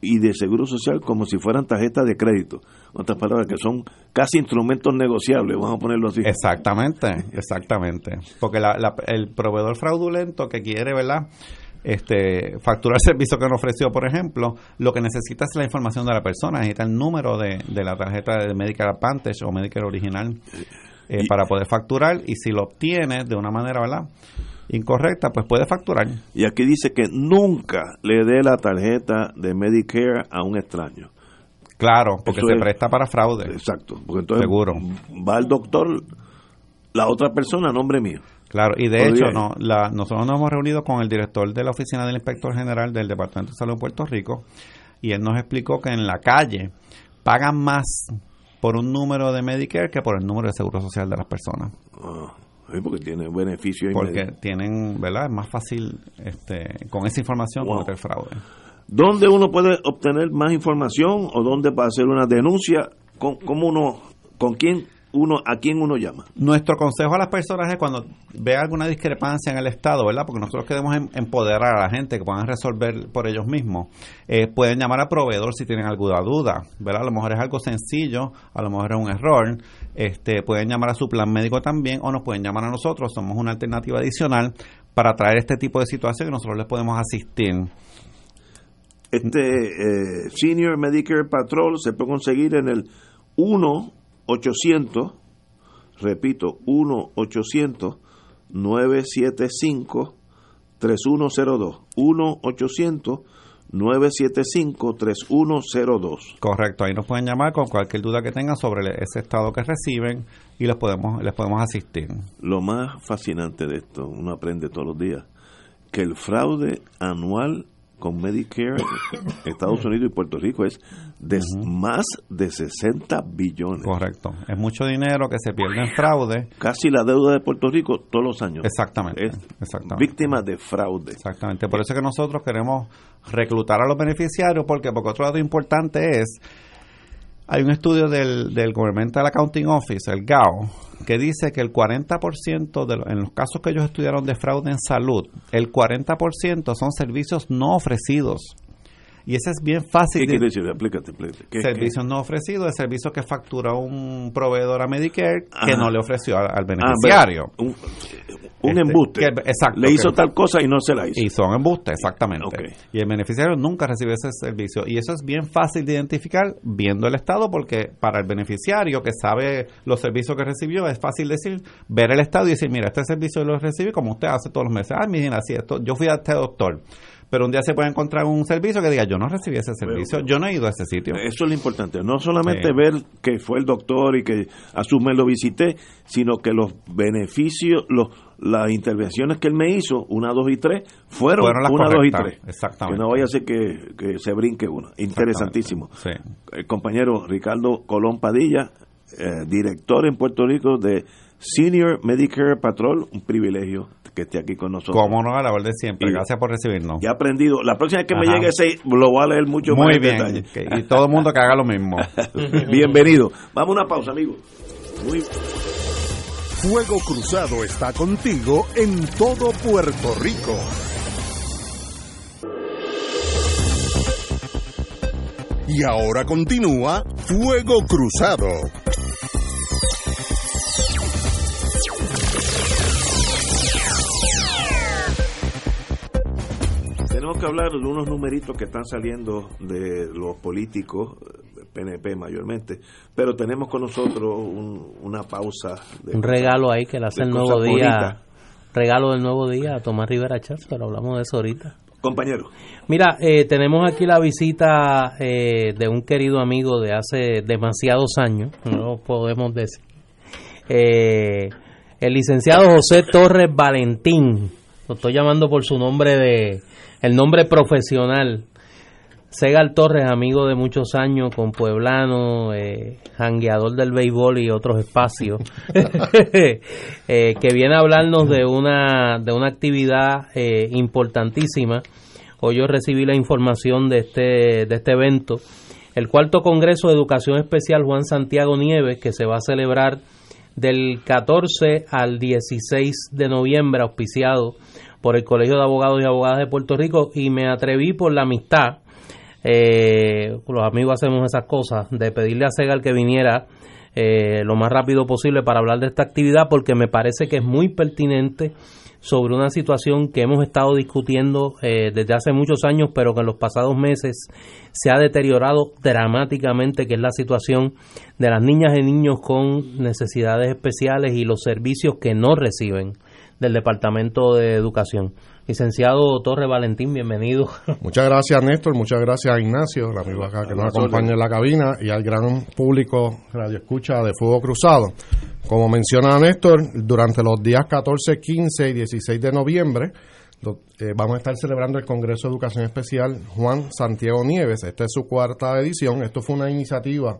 [SPEAKER 1] y de Seguro Social como si fueran tarjetas de crédito. En otras palabras, que son casi instrumentos negociables, vamos a ponerlo así.
[SPEAKER 6] Exactamente, exactamente. Porque la- la- el proveedor fraudulento que quiere, ¿verdad? Este, facturar el servicio que no ofreció, por ejemplo, lo que necesita es la información de la persona, necesita el número de, de la tarjeta de Medicare Advantage o Medicare original eh,
[SPEAKER 1] Y-
[SPEAKER 6] para poder facturar y si lo obtiene de una manera, ¿verdad? Incorrecta, pues puede facturar.
[SPEAKER 1] Y aquí dice que nunca le dé la tarjeta de Medicare a un extraño.
[SPEAKER 6] Claro, porque
[SPEAKER 1] Eso
[SPEAKER 6] se
[SPEAKER 1] es-
[SPEAKER 6] presta para fraude.
[SPEAKER 1] Exacto, porque entonces
[SPEAKER 6] Seguro.
[SPEAKER 1] va el doctor, la otra persona a nombre mío.
[SPEAKER 6] Claro, y de hecho, no, la, nosotros nos hemos reunido con el director de la oficina del inspector general del Departamento de Salud de Puerto Rico y él nos explicó que en la calle pagan más por un número de Medicare que por el número de seguro social de las personas.
[SPEAKER 1] Ah, sí, porque tiene beneficio
[SPEAKER 6] Porque
[SPEAKER 1] inmediato.
[SPEAKER 6] tienen, ¿verdad? Es más fácil este, con esa información
[SPEAKER 1] Wow.
[SPEAKER 6] cometer fraude.
[SPEAKER 1] ¿Dónde uno puede obtener más información o dónde para hacer una denuncia? ¿Con, cómo uno, ¿Con quién uno, a quién uno llama?
[SPEAKER 6] Nuestro consejo a las personas es cuando vea alguna discrepancia en el Estado, ¿verdad? Porque nosotros queremos em- empoderar a la gente que puedan resolver por ellos mismos. Eh, pueden llamar al proveedor si tienen alguna duda, ¿verdad? A lo mejor es algo sencillo, a lo mejor es un error. Este, pueden llamar a su plan médico también o nos pueden llamar a nosotros. Somos una alternativa adicional para traer este tipo de situación y nosotros les podemos asistir.
[SPEAKER 1] Este eh, Senior Medicare Patrol se puede conseguir en el 1-800, repito, 1-800-975-3102. 1-800-975-3102.
[SPEAKER 6] Correcto, ahí nos pueden llamar con cualquier duda que tengan sobre ese estado que reciben y les podemos les podemos asistir.
[SPEAKER 1] Lo más fascinante de esto, uno aprende todos los días, que el fraude anual con Medicare Estados Unidos y Puerto Rico es de más de 60 billones.
[SPEAKER 6] Correcto. Es mucho dinero que se pierde en fraude.
[SPEAKER 1] Casi la deuda de Puerto Rico todos los años.
[SPEAKER 6] Exactamente.
[SPEAKER 1] Es
[SPEAKER 6] exactamente.
[SPEAKER 1] víctima de fraude.
[SPEAKER 6] Exactamente. Por eso es que nosotros queremos reclutar a los beneficiarios, porque, porque otro dato importante es, hay un estudio del, del Governmental Accounting Office, el GAO, que dice que el 40% de los, en los casos que ellos estudiaron de fraude en salud, el 40% son servicios no ofrecidos. Y ese es bien fácil.
[SPEAKER 1] ¿Qué
[SPEAKER 6] de-
[SPEAKER 1] quiere decir? Explícate, explícate. ¿Qué-
[SPEAKER 6] servicios no ofrecidos es servicio que factura un proveedor a Medicare que no le ofreció al, al
[SPEAKER 1] Ah,
[SPEAKER 6] beneficiario.
[SPEAKER 1] Un, un
[SPEAKER 6] Este,
[SPEAKER 1] embuste.
[SPEAKER 6] que- exacto,
[SPEAKER 1] Le hizo
[SPEAKER 6] que-
[SPEAKER 1] tal cosa y no se la hizo.
[SPEAKER 6] Y son embustes, exactamente. Y el beneficiario nunca recibe ese servicio. Y eso es bien fácil de identificar viendo el estado, porque para el beneficiario que sabe los servicios que recibió, es fácil decir, ver el estado y decir, mira, este servicio lo recibí como usted hace todos los meses. Ah, miren, así esto, yo fui a este doctor. Pero un día se puede encontrar un servicio que diga, yo no recibí ese servicio, yo no he ido a ese sitio.
[SPEAKER 1] Eso es lo importante, no solamente
[SPEAKER 6] Sí.
[SPEAKER 1] ver que fue el doctor y que a su mes lo visité, sino que los beneficios, los, las intervenciones que él me hizo, una, dos y tres, fueron,
[SPEAKER 6] Fueron las
[SPEAKER 1] una, dos y tres.
[SPEAKER 6] exactamente.
[SPEAKER 1] Que no vaya a ser que, que se brinque una. Interesantísimo.
[SPEAKER 6] Sí.
[SPEAKER 1] El compañero Ricardo Colón Padilla, eh, director en Puerto Rico de Senior Medicare Patrol, un privilegio que esté aquí con nosotros.
[SPEAKER 6] Como no, a la orden siempre.
[SPEAKER 1] Y-
[SPEAKER 6] Gracias por recibirnos.
[SPEAKER 1] Ya he aprendido. La próxima vez que me llegue ese, lo voy a leer mucho más
[SPEAKER 6] Muy
[SPEAKER 1] en
[SPEAKER 6] bien.
[SPEAKER 1] detalle.
[SPEAKER 6] y todo el mundo que haga lo mismo.
[SPEAKER 1] Bienvenido. Vamos a una pausa, amigos. Muy
[SPEAKER 4] Fuego Cruzado está contigo en todo Puerto Rico. Y ahora continúa Fuego Cruzado.
[SPEAKER 1] Tenemos que hablar de unos numeritos que están saliendo de los políticos, PNP mayormente, pero tenemos con nosotros un- una pausa. De
[SPEAKER 2] Un regalo ahí que le hace el nuevo día. Regalo del nuevo día a Tomás Rivera Chávez, pero hablamos de eso ahorita.
[SPEAKER 1] Compañero,
[SPEAKER 2] Mira, eh, tenemos aquí la visita eh, de un querido amigo de hace demasiados años, no lo podemos decir. Eh, el licenciado José Torres Valentín, lo estoy llamando por su nombre de, el nombre profesional. Segal Torres, amigo de muchos años, con Pueblano, eh, jangueador del béisbol y otros espacios, eh, que viene a hablarnos de una, de una actividad eh, importantísima. Hoy yo recibí la información de este, de este evento, el cuarto Congreso de Educación Especial Juan Santiago Nieves, que se va a celebrar del 14 al 16 de noviembre, auspiciado por el Colegio de Abogados y Abogadas de Puerto Rico, y me atreví por la amistad eh, los amigos hacemos esas cosas, de pedirle a Segal que viniera eh, lo más rápido posible para hablar de esta actividad porque me parece que es muy pertinente sobre una situación que hemos estado discutiendo eh, desde hace muchos años, pero que en los pasados meses se ha deteriorado dramáticamente, que es la situación de las niñas y niños con necesidades especiales y los servicios que no reciben del Departamento de Educación. Licenciado Torre Valentín, bienvenido.
[SPEAKER 7] Muchas gracias, Néstor. Muchas gracias a Ignacio, el amigo acá que nos acompaña en la cabina, y al gran público Radio Escucha de Fuego Cruzado. Como menciona Néstor, durante los días 14, 15 y 16 de noviembre eh, vamos a estar celebrando el Congreso de Educación Especial Juan Santiago Nieves. Esta es su cuarta edición. Esto fue una iniciativa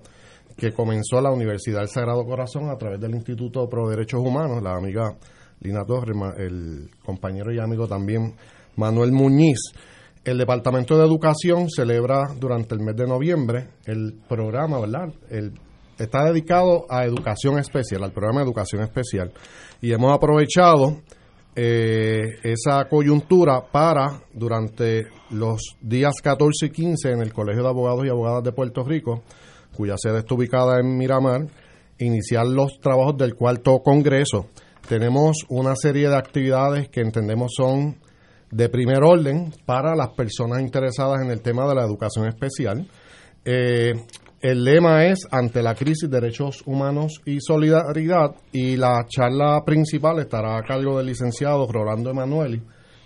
[SPEAKER 7] que comenzó la Universidad del Sagrado Corazón a través del Instituto Pro Derechos Humanos, la amiga Lina Torres, el compañero y amigo también Manuel Muñiz. El Departamento de Educación celebra durante el mes de noviembre el programa, ¿verdad? Está dedicado a educación especial, al programa de educación especial. Y hemos aprovechado eh, esa coyuntura para, durante los días 14 y 15 en el Colegio de Abogados y Abogadas de Puerto Rico, cuya sede está ubicada en Miramar, iniciar los trabajos del cuarto congreso. Tenemos una serie de actividades que entendemos son de primer orden para las personas interesadas en el tema de la educación especial. Eh, el lema es ante la crisis derechos humanos y solidaridad y la charla principal estará a cargo del licenciado Rolando Emanueli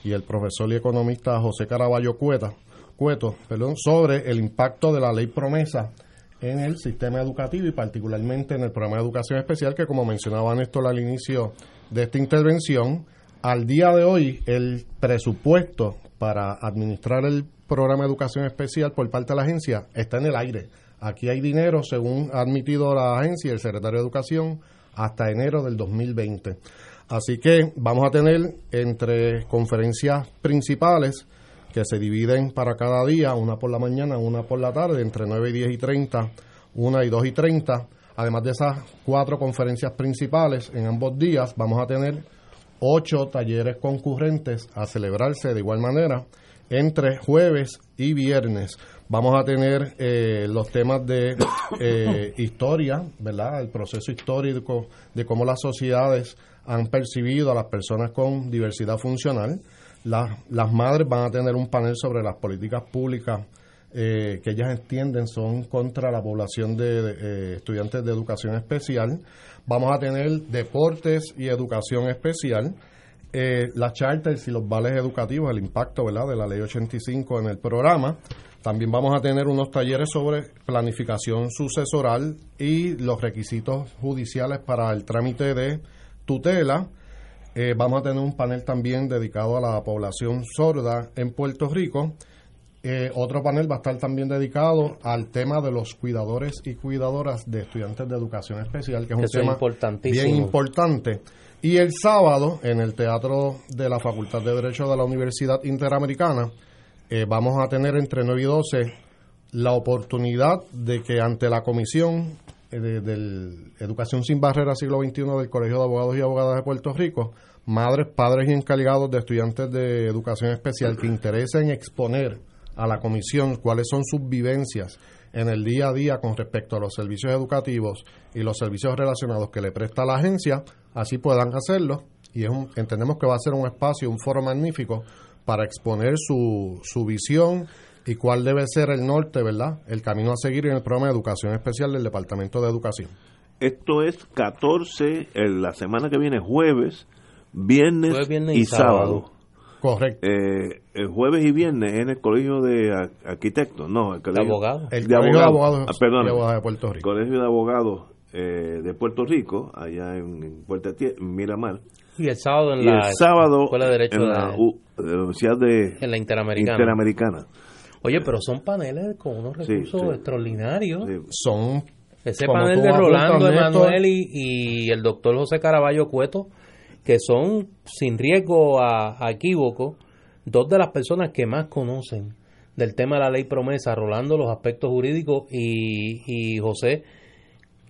[SPEAKER 7] y el profesor y economista José Caraballo Cueta, Cueto sobre el impacto de la ley promesa en el sistema educativo y particularmente en el programa de educación especial que como mencionaba Néstor al inicio de esta intervención, al día de hoy el presupuesto para administrar el programa de educación especial por parte de la agencia está en el aire. Aquí hay dinero, según ha admitido la agencia y el secretario de Educación, hasta enero del 2020. Así que vamos a tener entre conferencias principales que se dividen para cada día, una por la mañana, una por la tarde, entre 9 y 10 y 30, una y 2 y 30. Además de esas cuatro conferencias principales en ambos días, vamos a tener ocho talleres concurrentes a celebrarse de igual manera entre jueves y viernes. Vamos a tener eh, los temas de eh, historia, ¿verdad? El proceso histórico de cómo las sociedades han percibido a las personas con diversidad funcional. Las, las madres van a tener un panel sobre las políticas públicas eh, que ellas entienden son contra la población de, de, eh, estudiantes de educación especial. Vamos a tener deportes y educación especial. Eh, las charters y los vales educativos, el impacto ¿verdad? de la ley 85 en el programa. También vamos a tener unos talleres sobre planificación sucesoral y los requisitos judiciales para el trámite de tutela. Eh, vamos a tener un panel también dedicado a la población sorda en Puerto Rico. Eh, otro panel va a estar también dedicado al tema de los cuidadores y cuidadoras de estudiantes de educación especial, que es un
[SPEAKER 2] Eso
[SPEAKER 7] tema
[SPEAKER 2] importantísimo.
[SPEAKER 7] bien importante. Y el sábado, en el Teatro de la Facultad de Derecho de la Universidad Interamericana, eh, vamos a tener entre 9 y 12 la oportunidad de que ante la Comisión eh, de, del Educación sin Barreras Siglo XXI del Colegio de Abogados y Abogadas de Puerto Rico, madres, padres y encargados de estudiantes de educación especial que interesen exponer a la Comisión cuáles son sus vivencias en el día a día con respecto a los servicios educativos y los servicios relacionados que le presta la agencia, así puedan hacerlo. Y es un- entendemos que va a ser un espacio, un foro magnífico para exponer su, su visión y cuál debe ser el norte, ¿verdad? El camino a seguir en el programa de educación especial del Departamento de Educación.
[SPEAKER 1] Esto es 14, en la semana que viene, jueves, viernes,
[SPEAKER 2] Jueves, viernes
[SPEAKER 1] y,
[SPEAKER 2] y sábado.
[SPEAKER 1] sábado.
[SPEAKER 7] Correcto.
[SPEAKER 1] Eh, el jueves y viernes en el colegio de Ar- arquitectos, no, el colegio
[SPEAKER 2] abogados.
[SPEAKER 7] El
[SPEAKER 1] de
[SPEAKER 7] Colegio de
[SPEAKER 1] abogados,
[SPEAKER 7] Abogados
[SPEAKER 1] Ah, perdón,
[SPEAKER 7] y Abogadas de Puerto Rico.
[SPEAKER 1] colegio de abogados eh, de Puerto Rico, allá en, en Puerta Tie- en Miramar,
[SPEAKER 2] Y el sábado en
[SPEAKER 1] y
[SPEAKER 2] la
[SPEAKER 1] el sábado
[SPEAKER 2] Escuela de Derecho
[SPEAKER 1] en la,
[SPEAKER 2] de-
[SPEAKER 1] U- de la Universidad de
[SPEAKER 2] en la Interamericana.
[SPEAKER 1] Interamericana.
[SPEAKER 2] Oye, pero son paneles con unos
[SPEAKER 1] Sí,
[SPEAKER 2] recursos
[SPEAKER 1] sí.
[SPEAKER 2] extraordinarios.
[SPEAKER 1] Sí.
[SPEAKER 7] Son
[SPEAKER 2] Ese panel de Rolando. Emanuel y, y el doctor José Caraballo Cueto, que son, sin riesgo a, a equívoco, dos de las personas que más conocen del tema de la ley promesa, Rolando los aspectos jurídicos y, y José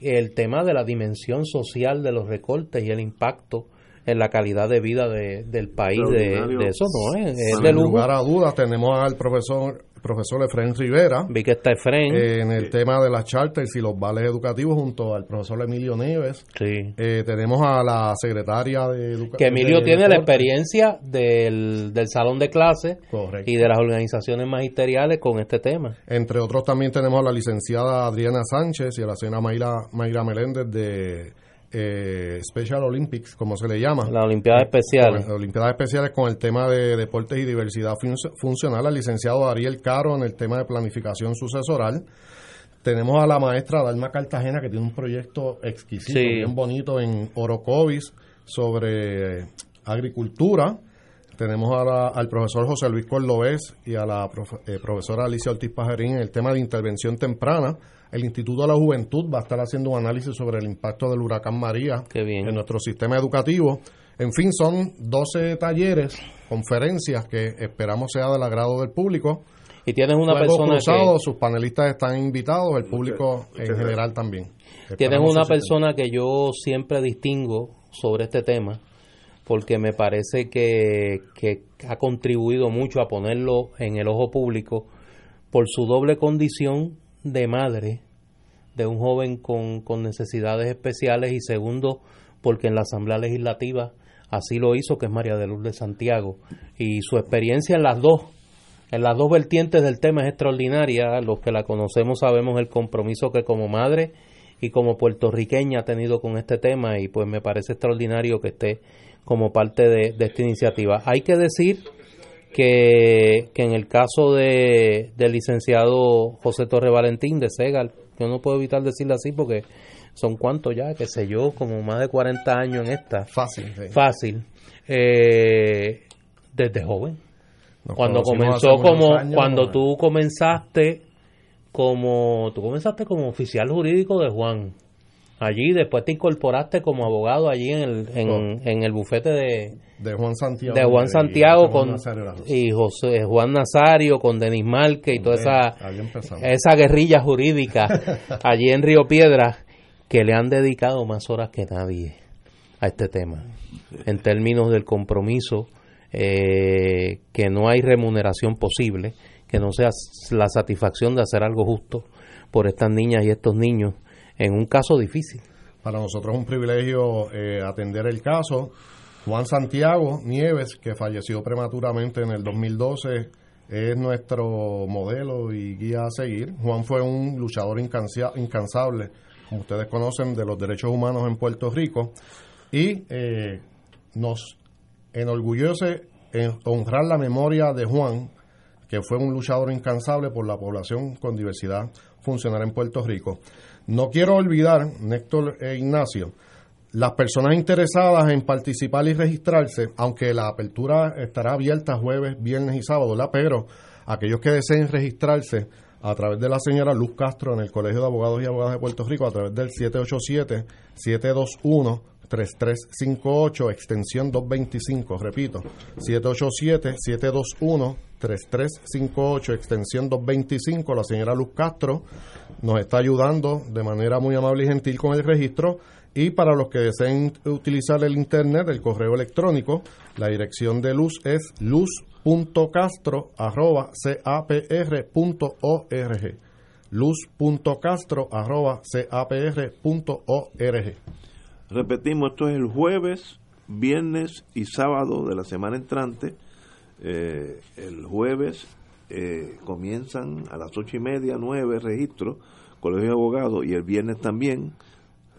[SPEAKER 2] el tema de la dimensión social de los recortes y el impacto en la calidad de vida de- del país de, de eso, ¿no? Es, es de
[SPEAKER 7] lugar a dudas, tenemos al profesor profesor Efraín Rivera
[SPEAKER 2] Vi que está Efren.
[SPEAKER 7] eh, en el tema de las charters y los vales educativos junto al profesor Emilio Nieves.
[SPEAKER 2] sí.
[SPEAKER 7] Eh, tenemos a la secretaria de Educación.
[SPEAKER 2] que Emilio tiene la experiencia del, del salón de clases y de las organizaciones magisteriales con este tema.
[SPEAKER 7] Entre otros también tenemos a la licenciada Adriana Sánchez y a la señora Mayra, Mayra Meléndez de eh, Special Olympics, como se le llama.
[SPEAKER 2] La Olimpiada Especial.
[SPEAKER 7] Con- Olimpiadas Especiales con el tema de deportes y diversidad fun- funcional, al licenciado Ariel Caro en el tema de planificación sucesoral. Tenemos a la maestra Dalma Cartagena que tiene un proyecto exquisito,
[SPEAKER 2] Sí.
[SPEAKER 7] bien bonito en Orocovis sobre agricultura. Tenemos a la- al profesor José Luis Cordobés y a la profe- eh, profesora Alicia Ortiz Pajerín en el tema de intervención temprana. El Instituto de la Juventud va a estar haciendo un análisis sobre el impacto del huracán María en nuestro sistema educativo. En fin, son 12 talleres, conferencias que esperamos sea del agrado del público.
[SPEAKER 2] Y tienes una persona
[SPEAKER 7] cruzado,
[SPEAKER 2] que,
[SPEAKER 7] sus panelistas están invitados, el público en general también.
[SPEAKER 2] tienes una persona que yo siempre distingo sobre este tema porque me parece que, que ha contribuido mucho a ponerlo en el ojo público por su doble condición de madre de un joven con, con necesidades especiales y segundo porque en la Asamblea Legislativa así lo hizo que es María de Lourdes Santiago. Y su experiencia en las dos en las dos vertientes del tema es extraordinaria. Los que la conocemos sabemos el compromiso que como madre y como puertorriqueña ha tenido con este tema y pues me parece extraordinario que esté como parte de, de esta iniciativa. Hay que decir que, que en el caso de, del licenciado José Torre Valentín de Segal, yo no puedo evitar decirle así porque son cuantos ya, qué sé yo, como más de 40 años en esta.
[SPEAKER 7] Fácil. sí.
[SPEAKER 2] Fácil. Eh, desde joven.
[SPEAKER 7] Nos
[SPEAKER 2] Cuando comenzó como,
[SPEAKER 7] años,
[SPEAKER 2] cuando
[SPEAKER 7] eh,
[SPEAKER 2] tú comenzaste como, tú comenzaste como oficial jurídico de Juan. Allí, después te incorporaste como abogado allí en el, en,
[SPEAKER 7] Oh.
[SPEAKER 2] en el bufete de,
[SPEAKER 7] De Juan Santiago.
[SPEAKER 2] de Juan
[SPEAKER 7] y
[SPEAKER 2] Santiago
[SPEAKER 7] José
[SPEAKER 2] con
[SPEAKER 7] Nazario
[SPEAKER 2] y José Juan Nazario con Denis Márquez y toda esa esa guerrilla jurídica allí en Río Piedras que le han dedicado más horas que nadie a este tema en términos del compromiso eh, que no hay remuneración posible, que no sea la satisfacción de hacer algo justo por estas niñas y estos niños en un caso difícil.
[SPEAKER 7] Para nosotros es un privilegio eh, atender el caso. Juan Santiago Nieves, que falleció prematuramente en el 2012, es nuestro modelo y guía a seguir. Juan fue un luchador incansable, como ustedes conocen, de los derechos humanos en Puerto Rico y eh, nos enorgullece en honrar la memoria de Juan, que fue un luchador incansable por la población con diversidad funcional en Puerto Rico. No quiero olvidar, Néctor e Ignacio, las personas interesadas en participar y registrarse, aunque la apertura estará abierta jueves, viernes y sábado, ¿la? pero aquellos que deseen registrarse a través de la señora Luz Castro en el Colegio de Abogados y Abogadas de Puerto Rico a través del 787-721-3358, extensión 225, repito, 787-721-3358, extensión 225. La señora Luz Castro nos está ayudando de manera muy amable y gentil con el registro y para los que deseen utilizar el Internet, el correo electrónico, la dirección de luz es luz.castro.capr.org. luz.castro.capr.org.
[SPEAKER 1] Repetimos, esto es el jueves, viernes y sábado de la semana entrante. Eh, el jueves eh, comienzan a las ocho y media, nueve registros, colegio de abogados, y el viernes también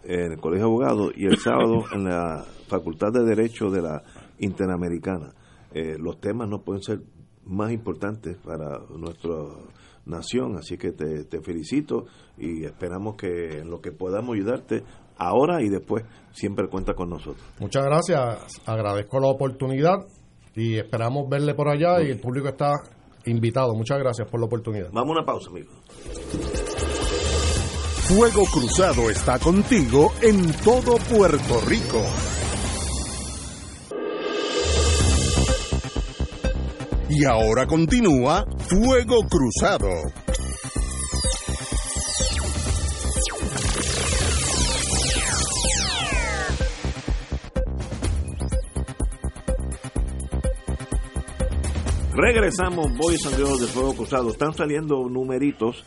[SPEAKER 1] en el Colegio de Abogados y el sábado en la Facultad de Derecho de la Interamericana. Eh, los temas no pueden ser más importantes para nuestra nación, así que te, te felicito y esperamos que en lo que podamos ayudarte ahora y después siempre cuenta con nosotros.
[SPEAKER 7] Muchas gracias, agradezco la oportunidad y esperamos verle por allá y el público está invitado. Muchas gracias por la oportunidad.
[SPEAKER 1] Vamos a una pausa, amigos.
[SPEAKER 4] Fuego Cruzado está contigo en todo Puerto Rico. Y ahora continúa Fuego Cruzado.
[SPEAKER 1] Regresamos, Boys and Girls de Fuego Cruzado. Están saliendo numeritos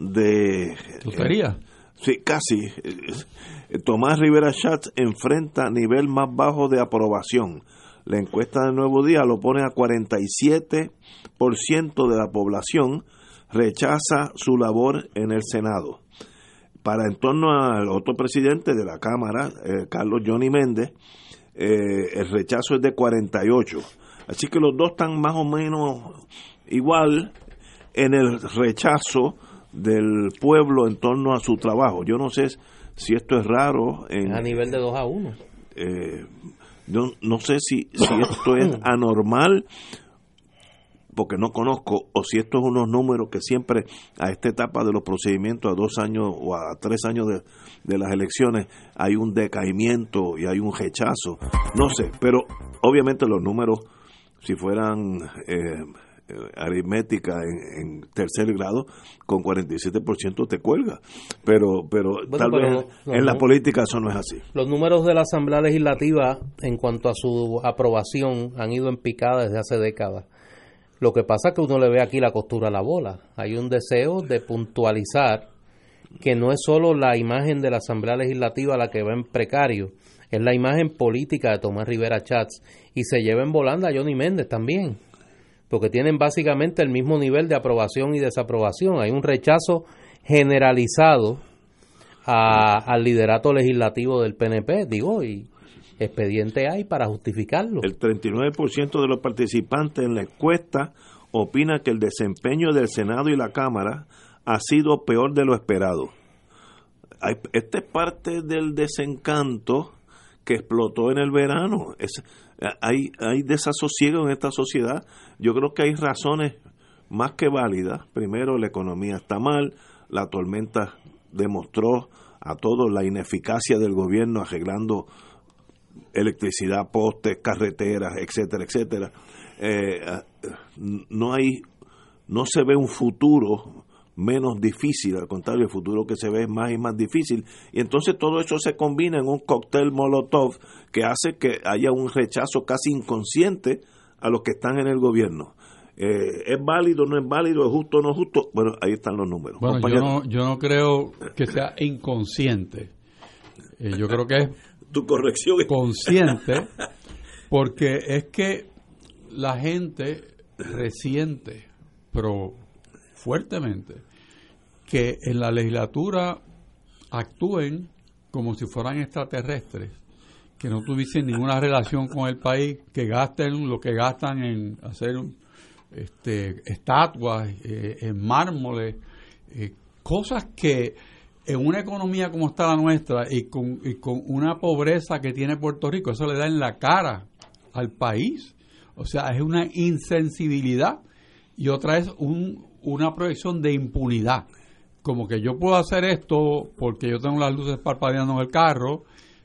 [SPEAKER 1] de...
[SPEAKER 3] ¿Tutería?
[SPEAKER 1] sí, casi. Eh, Tomás Rivera Schatz enfrenta nivel más bajo de aprobación. La encuesta del Nuevo Día lo pone a 47% de la población rechaza su labor en el Senado. Para en torno al otro presidente de la Cámara, eh, Carlos Johnny Méndez, eh, el rechazo es de 48. Así que los dos están más o menos igual en el rechazo del pueblo en torno a su trabajo. Yo no sé si esto es raro. En,
[SPEAKER 2] a nivel de 2 a 1.
[SPEAKER 1] Eh, yo no sé si, si esto es anormal, porque no conozco, o si esto es unos números que siempre a esta etapa de los procedimientos, a dos años o a tres años de, de las elecciones, hay un decaimiento y hay un rechazo. No sé, pero obviamente los números, si fueran... Eh, aritmética en, en, tercer grado con 47% te cuelga pero pero
[SPEAKER 2] Bueno,
[SPEAKER 1] tal
[SPEAKER 2] pero
[SPEAKER 1] vez
[SPEAKER 2] no,
[SPEAKER 1] en la política eso no es así
[SPEAKER 2] Los números de la Asamblea Legislativa en cuanto a su aprobación han ido en picada desde hace décadas. Lo que pasa es que uno le ve aquí la costura a la bola. Hay un deseo de puntualizar que no es solo la imagen de la Asamblea Legislativa la que va en precario, es la imagen política de Tomás Rivera Chats y se lleva en volanda a Johnny Méndez también, porque tienen básicamente el mismo nivel de aprobación y desaprobación. Hay un rechazo generalizado al liderato legislativo del PNP, digo, y expediente hay para justificarlo.
[SPEAKER 1] el 39% de los participantes en la encuesta opina que el desempeño del Senado y la Cámara ha sido peor de lo esperado. Esta es parte del desencanto que explotó en el verano. Hay, hay desasosiego en esta sociedad. Yo creo que hay razones más que válidas. Primero, la economía está mal, la tormenta demostró a todos la ineficacia del gobierno arreglando electricidad, postes, carreteras, etcétera, etcétera. Eh, ah, no hay, no se ve un futuro menos difícil, al contrario, el futuro que se ve es más y más difícil. Y entonces todo eso se combina en un cóctel Molotov que hace que haya un rechazo casi inconsciente a los que están en el gobierno. Eh, ¿Es válido, no es válido, es justo, no es justo? Bueno, ahí están los números.
[SPEAKER 3] Bueno, yo no, yo no creo que sea inconsciente. Eh, yo creo que es
[SPEAKER 1] tu corrección
[SPEAKER 3] consciente porque es que la gente resiente, pero fuertemente, que en la legislatura actúen como si fueran extraterrestres, que no tuviesen ninguna relación con el país, que gasten lo que gastan en hacer este, estatuas, eh, en mármoles, eh, cosas que en una economía como está la nuestra y con, y con una pobreza que tiene Puerto Rico, eso le da en la cara al país. O sea, es una insensibilidad y otra es un, una proyección de impunidad. Como que yo puedo hacer esto porque yo tengo las luces parpadeando en el carro,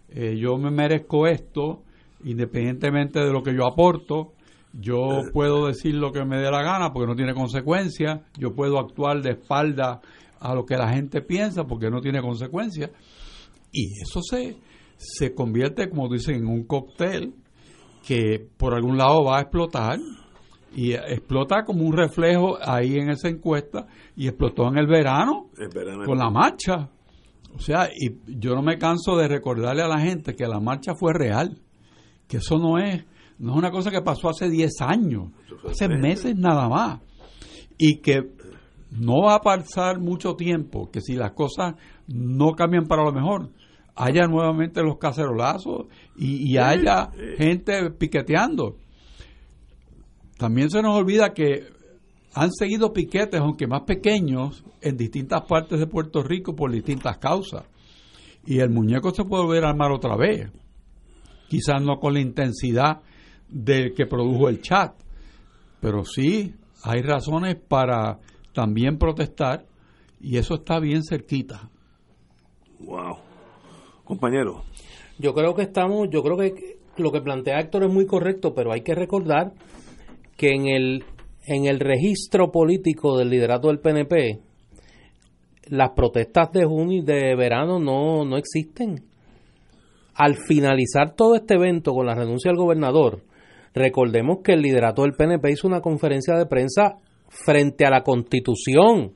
[SPEAKER 3] eh, yo me merezco esto, independientemente de lo que yo aporto, yo puedo decir lo que me dé la gana porque no tiene consecuencias, yo puedo actuar de espalda a lo que la gente piensa porque no tiene consecuencias, y eso se, se convierte, como dicen, en un cóctel que por algún lado va a explotar y explota como un reflejo ahí en esa encuesta y explotó en el verano, con la marcha. O sea, y yo no me canso de recordarle a la gente que la marcha fue real, que eso no es no es una cosa que pasó hace 10 años, hace meses nada más. Y que no va a pasar mucho tiempo, que si las cosas no cambian para lo mejor, haya nuevamente los cacerolazos y, haya gente piqueteando. También se nos olvida que han seguido piquetes, aunque más pequeños, en distintas partes de Puerto Rico por distintas causas. Y el muñeco se puede volver a armar otra vez. Quizás no con la intensidad del que produjo el chat, pero sí hay razones para también protestar y eso está bien cerquita.
[SPEAKER 1] Wow. Compañero.
[SPEAKER 2] Yo creo que estamos, yo creo que lo que plantea Héctor es muy correcto, pero hay que recordar que en el en el registro político del liderato del PNP las protestas de junio y de verano no, no existen. Al finalizar todo este evento con la renuncia del gobernador, Recordemos que el liderato del PNP hizo una conferencia de prensa frente a la Constitución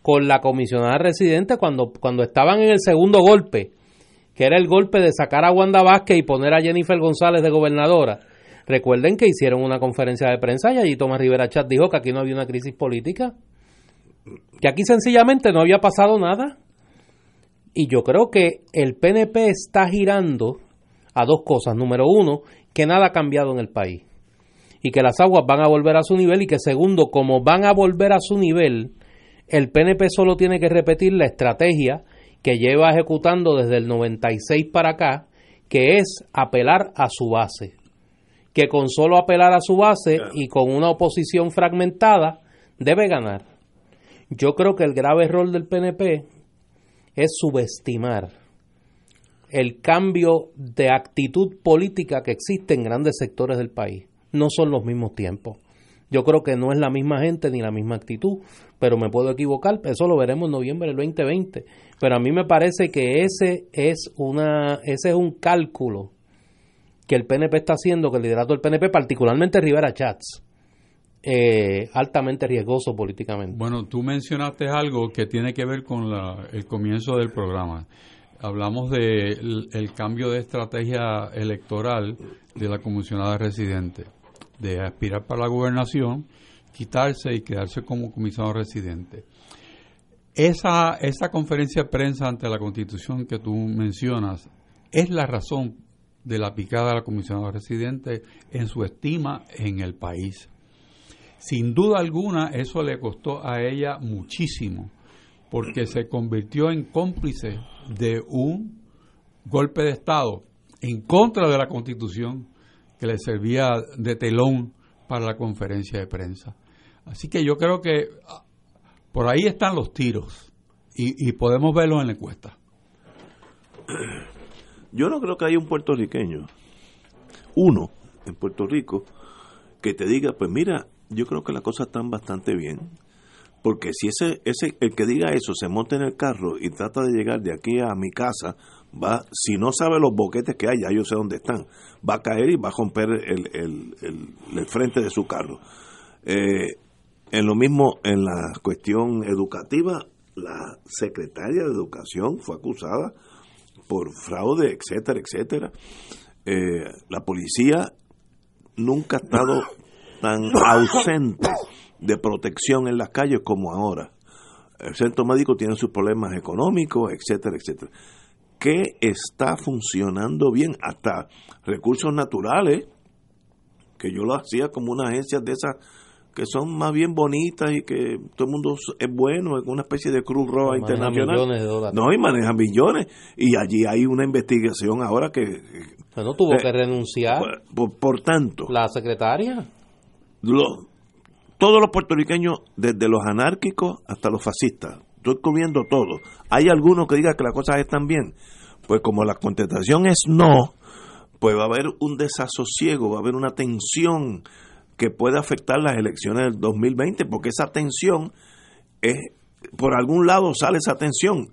[SPEAKER 2] con la comisionada residente cuando, cuando estaban en el segundo golpe, que era el golpe de sacar a Wanda Vázquez y poner a Jennifer González de gobernadora. Recuerden que hicieron una conferencia de prensa y allí Tomás Rivera Chat dijo que aquí no había una crisis política, que aquí sencillamente no había pasado nada. Y yo creo que el PNP está girando a dos cosas. Número uno, que nada ha cambiado en el país y que las aguas van a volver a su nivel y que segundo, como van a volver a su nivel, el PNP solo tiene que repetir la estrategia que lleva ejecutando desde el 96 para acá, que es apelar a su base. Que con solo apelar a su base y con una oposición fragmentada, debe ganar. Yo creo que el grave error del PNP es subestimar el cambio de actitud política que existe en grandes sectores del país. No son los mismos tiempos. Yo creo que no es la misma gente ni la misma actitud, pero me puedo equivocar, eso lo veremos en noviembre del 2020. Pero a mí me parece que ese es una ese es un cálculo que el PNP está haciendo, que el liderato del PNP, particularmente Rivera Chats, eh, altamente riesgoso políticamente.
[SPEAKER 3] Bueno, tú mencionaste algo que tiene que ver con el comienzo del programa hablamos del el cambio de estrategia electoral de la comisionada residente, de aspirar para la gobernación, quitarse y quedarse como comisionado residente. Esa, esa conferencia de prensa ante la Constitución que tú mencionas es la razón de la picada de la comisionada residente en su estima en el país. Sin duda alguna, eso le costó a ella muchísimo porque se convirtió en cómplice de un golpe de Estado en contra de la Constitución que le servía de telón para la conferencia de prensa. Así que yo creo que ah, por ahí están los tiros y, podemos verlos en la encuesta.
[SPEAKER 1] Yo no creo que haya un puertorriqueño, uno en Puerto Rico, que te diga, pues mira, yo creo que las cosas están bastante bien Porque si ese, ese, el que diga eso se monta en el carro y trata de llegar de aquí a mi casa, va, si no sabe los boquetes que hay, ya yo sé dónde están, va a caer y va a romper el, el, el, frente de su carro. Eh, en lo mismo, en la cuestión educativa, la secretaria de Educación fue acusada por fraude, etcétera, etcétera. Eh, la policía nunca ha estado tan ausente de protección en las calles como ahora. El centro médico tiene sus problemas económicos, etcétera, etcétera. ¿Qué está funcionando bien? Hasta recursos naturales, que yo lo hacía como una agencia de esas que son más bien bonitas y que todo el mundo es bueno, es una especie de Cruz Roja Internacional.
[SPEAKER 2] millones de dólares.
[SPEAKER 1] No, y manejan millones. Y allí hay una investigación ahora que...
[SPEAKER 2] Bueno, tuvo
[SPEAKER 1] Eh,
[SPEAKER 2] que renunciar
[SPEAKER 1] Por, por tanto,
[SPEAKER 2] la secretaria.
[SPEAKER 1] lo- todos los puertorriqueños, desde los anárquicos hasta los fascistas, estoy cubriendo todo. Hay algunos que digan que las cosas están bien. Pues como la contestación es no, pues va a haber un desasosiego, va a haber una tensión que puede afectar las elecciones del 2020, porque esa tensión es, por algún lado sale esa tensión,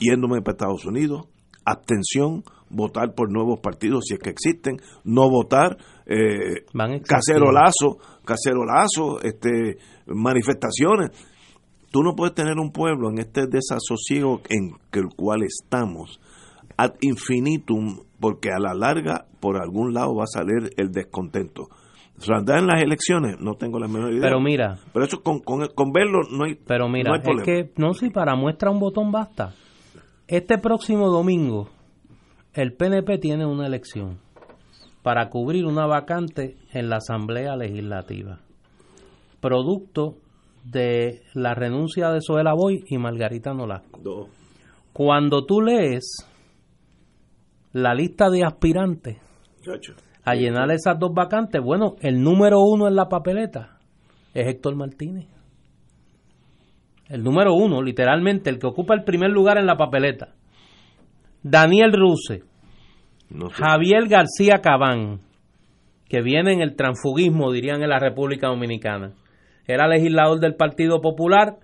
[SPEAKER 1] yéndome para Estados Unidos, abstención, votar por nuevos partidos si es que existen, no votar, eh,
[SPEAKER 2] existir.
[SPEAKER 1] cacerolazo, cacerolazo, este, manifestaciones. Tú no puedes tener un pueblo en este desasosiego en que el cual estamos ad infinitum, porque a la larga por algún lado va a salir el descontento. Saldrá en las elecciones, no tengo la menor idea.
[SPEAKER 2] Pero mira,
[SPEAKER 1] Pero eso con, con, con verlo no hay,
[SPEAKER 2] pero mira,
[SPEAKER 1] no hay
[SPEAKER 2] es que no si para muestra un botón basta. Este próximo domingo el PNP tiene una elección para cubrir una vacante en la Asamblea Legislativa, producto de la renuncia de Soela Boy y Margarita Nolasco.
[SPEAKER 1] Dos.
[SPEAKER 2] Cuando tú lees la lista de aspirantes
[SPEAKER 1] Chacho.
[SPEAKER 2] A llenar esas dos vacantes, bueno, el número uno en la papeleta es Héctor Martínez. El número uno, literalmente, el que ocupa el primer lugar en la papeleta. Daniel Ruse,
[SPEAKER 1] No sé.
[SPEAKER 2] Javier García Cabán, que viene en el transfugismo, dirían en la República Dominicana. Era legislador del Partido Popular,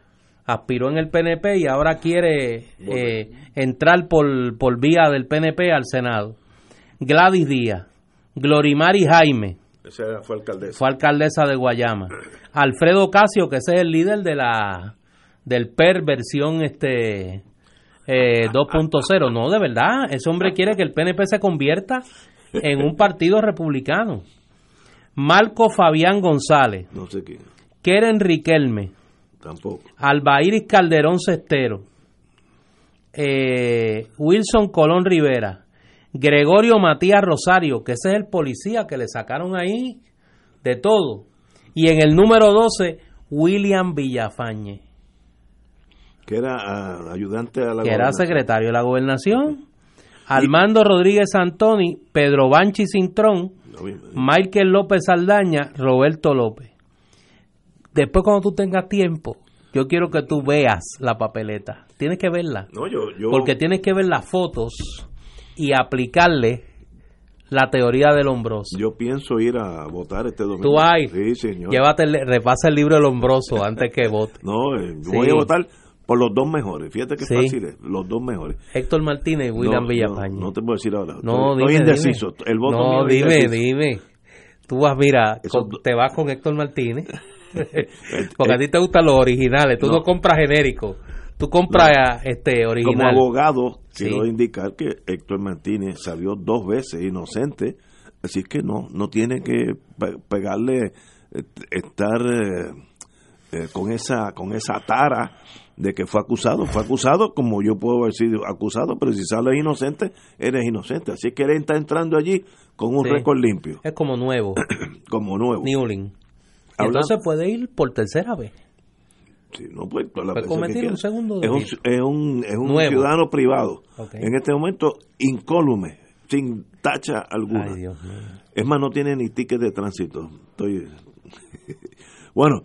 [SPEAKER 2] aspiró en el PNP y ahora quiere eh, entrar por, por vía del PNP al Senado. Gladys Díaz, Glorimari Jaime,
[SPEAKER 1] Esa fue alcaldesa.
[SPEAKER 2] fue alcaldesa de Guayama. Alfredo Casio, que ese es el líder de la del PER versión este eh, 2.0. No, de verdad, ese hombre quiere que el PNP se convierta en un partido republicano. Marco Fabián González,
[SPEAKER 1] No sé quién.
[SPEAKER 2] Keren Riquelme,
[SPEAKER 1] Tampoco.
[SPEAKER 2] Albairis Calderón Cestero, eh, Wilson Colón Rivera, Gregorio Matías Rosario, que ese es el policía que le sacaron ahí de todo. Y en el número 12, William Villafañe,
[SPEAKER 1] Que era ah, ayudante a la
[SPEAKER 2] que era secretario de la gobernación. Armando Rodríguez Antoni, Pedro Banchi Cintrón,
[SPEAKER 1] No,
[SPEAKER 2] Michael López Saldaña, Roberto López. Después cuando tú tengas tiempo, yo quiero que tú veas la papeleta. Tienes que verla.
[SPEAKER 1] No, yo, yo,
[SPEAKER 2] Porque tienes que ver las fotos y aplicarle la teoría del hombroso.
[SPEAKER 1] yo pienso ir a votar este domingo.
[SPEAKER 2] Tú vas.
[SPEAKER 1] Sí, señor.
[SPEAKER 2] Llévate, repasa el libro del hombroso antes que vote.
[SPEAKER 1] No, eh,
[SPEAKER 2] Sí.
[SPEAKER 1] voy a votar por los dos mejores. Fíjate que
[SPEAKER 2] Sí.
[SPEAKER 1] fácil es. Los dos mejores.
[SPEAKER 2] Héctor Martínez y William
[SPEAKER 1] no,
[SPEAKER 2] Villafañe.
[SPEAKER 1] No, no te puedo decir ahora.
[SPEAKER 2] No,
[SPEAKER 1] estoy,
[SPEAKER 2] dime,
[SPEAKER 1] estoy indeciso.
[SPEAKER 2] dime.
[SPEAKER 1] El voto
[SPEAKER 2] no, dime,
[SPEAKER 1] indeciso.
[SPEAKER 2] dime. Tú vas, mira, con- te vas con Héctor Martínez. Porque a ti te gustan los originales. Tú no,
[SPEAKER 1] No.
[SPEAKER 2] compras genéricos. Tú compras este
[SPEAKER 1] Como
[SPEAKER 2] original. Sí.
[SPEAKER 1] quiero indicar que Héctor Martínez salió dos veces inocente, así que no no tiene que pe- pegarle, eh, estar eh, eh, con esa con esa tara de que fue acusado. Fue acusado como yo puedo haber sido acusado, pero si sales inocente, eres inocente. Así que él está entrando allí con un
[SPEAKER 2] Sí.
[SPEAKER 1] récord limpio,
[SPEAKER 2] Es como nuevo.
[SPEAKER 1] como nuevo.
[SPEAKER 2] Newling. Entonces puede ir por tercera vez.
[SPEAKER 1] Sí, no puede,
[SPEAKER 2] cometer
[SPEAKER 1] quiera.
[SPEAKER 2] un segundo
[SPEAKER 1] es un, es un, es un
[SPEAKER 2] Nuevo.
[SPEAKER 1] ciudadano privado. En este momento, incólume, sin tacha alguna.
[SPEAKER 2] Ay, Dios mío.
[SPEAKER 1] Es más, no tiene ni ticket de tránsito. Estoy... bueno,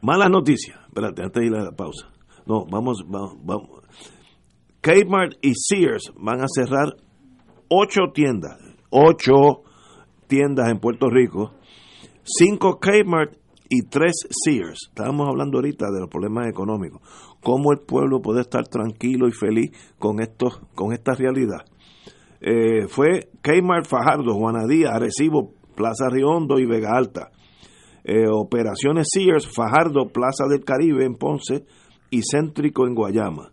[SPEAKER 1] malas noticias. Espérate, antes de ir a la pausa. No, vamos, vamos, vamos. Kmart y Sears van a cerrar ocho tiendas. Ocho tiendas en Puerto Rico. Cinco Kmart y tres Sears. Estábamos hablando ahorita de los problemas económicos. ¿Cómo el pueblo puede estar tranquilo y feliz con, estos, con esta realidad? Eh, fue Kmart Fajardo, Juanadía, Arecibo, Plaza Riondo y Vega Alta. Eh, operaciones Sears, Fajardo, Plaza del Caribe en Ponce y Céntrico en Guayama.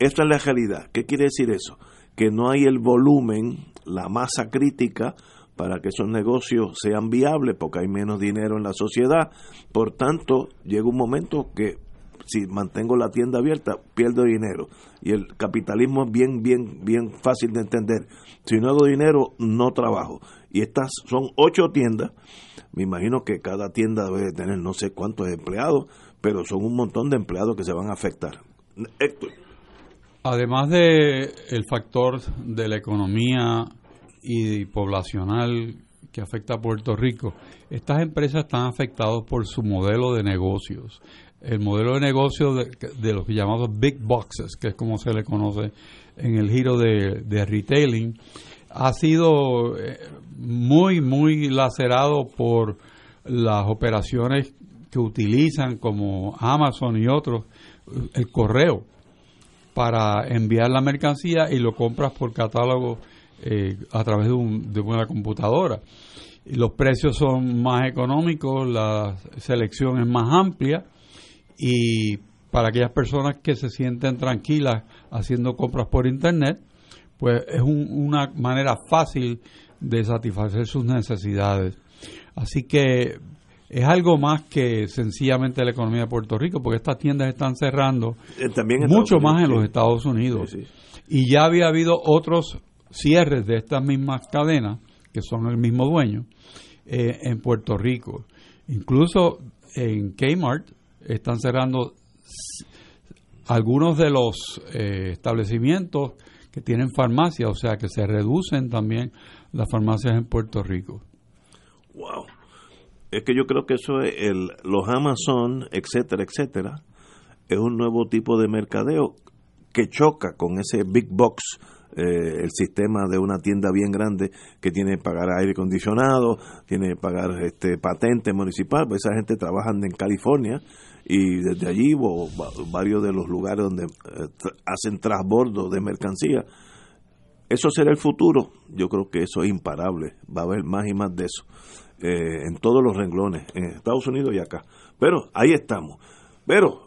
[SPEAKER 1] Esta es la realidad. ¿Qué quiere decir eso? Que no hay el volumen, la masa crítica para que esos negocios sean viables porque hay menos dinero en la sociedad. Por tanto, llega un momento que si mantengo la tienda abierta, pierdo dinero. Y el capitalismo es bien, bien, bien fácil de entender. Si no hago dinero, no trabajo. Y estas son ocho tiendas. Me imagino que cada tienda debe tener no sé cuántos empleados, pero son un montón de empleados que se van a afectar.
[SPEAKER 3] Además de el factor de la economía y poblacional que afecta a Puerto Rico, estas empresas están afectadas por su modelo de negocios. El modelo de negocio de, de los llamados big boxes, que es como se le conoce en el giro de, de retailing, ha sido eh, muy, muy lacerado por las operaciones que utilizan como Amazon y otros el correo para enviar la mercancía y lo compras por catálogo eh, a través de, un, de una computadora. Y los precios son más económicos, la selección es más amplia y para aquellas personas que se sienten tranquilas haciendo compras por internet, pues es una manera fácil de satisfacer sus necesidades. Así que es algo más que sencillamente la economía de Puerto Rico, porque estas tiendas están cerrando
[SPEAKER 1] Eh, también
[SPEAKER 3] mucho
[SPEAKER 1] Estados
[SPEAKER 3] más en los. Estados Unidos.
[SPEAKER 1] Sí, sí.
[SPEAKER 3] Y ya había habido otros cierres de estas mismas cadenas, que son el mismo dueño, eh, en Puerto Rico. Incluso en Kmart están cerrando algunos de los eh, establecimientos que tienen farmacia, o sea que se reducen también las farmacias en Puerto Rico.
[SPEAKER 1] Wow. Es que yo creo que eso es el, los Amazon, etcétera, etcétera, es un nuevo tipo de mercadeo que choca con ese big box, eh, el sistema de una tienda bien grande que tiene que pagar aire acondicionado, tiene que pagar este patente municipal, pues esa gente trabaja en California y desde allí o va- varios de los lugares donde eh, hacen transbordo de mercancía. Eso será el futuro. Yo creo que eso es imparable. Va a haber más y más de eso eh, en todos los renglones, en Estados Unidos y acá. Pero ahí estamos. Pero,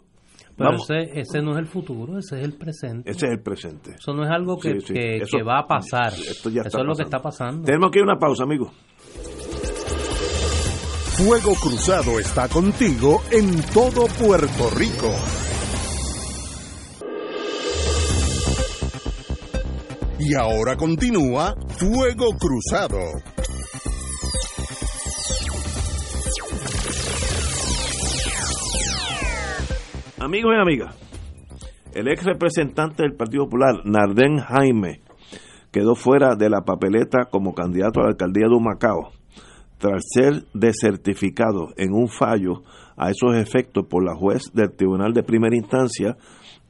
[SPEAKER 2] Pero
[SPEAKER 1] vamos,
[SPEAKER 2] ese, ese no es el futuro, ese es el presente.
[SPEAKER 1] ese es el presente.
[SPEAKER 2] Eso no es algo que,
[SPEAKER 1] Sí, sí.
[SPEAKER 2] que-
[SPEAKER 1] Eso-
[SPEAKER 2] que va a pasar.
[SPEAKER 1] esto ya
[SPEAKER 2] Eso
[SPEAKER 1] está
[SPEAKER 2] es lo que
[SPEAKER 1] pasando.
[SPEAKER 2] está pasando.
[SPEAKER 1] Tenemos que ir a una pausa, amigos.
[SPEAKER 4] Fuego Cruzado está contigo en todo Puerto Rico. Y ahora continúa Fuego Cruzado.
[SPEAKER 1] Amigos y amigas, el ex representante del Partido Popular, Nardén Jaime, quedó fuera de la papeleta como candidato a la alcaldía de Humacao, tras ser desertificado en un fallo a esos efectos por la juez del Tribunal de Primera Instancia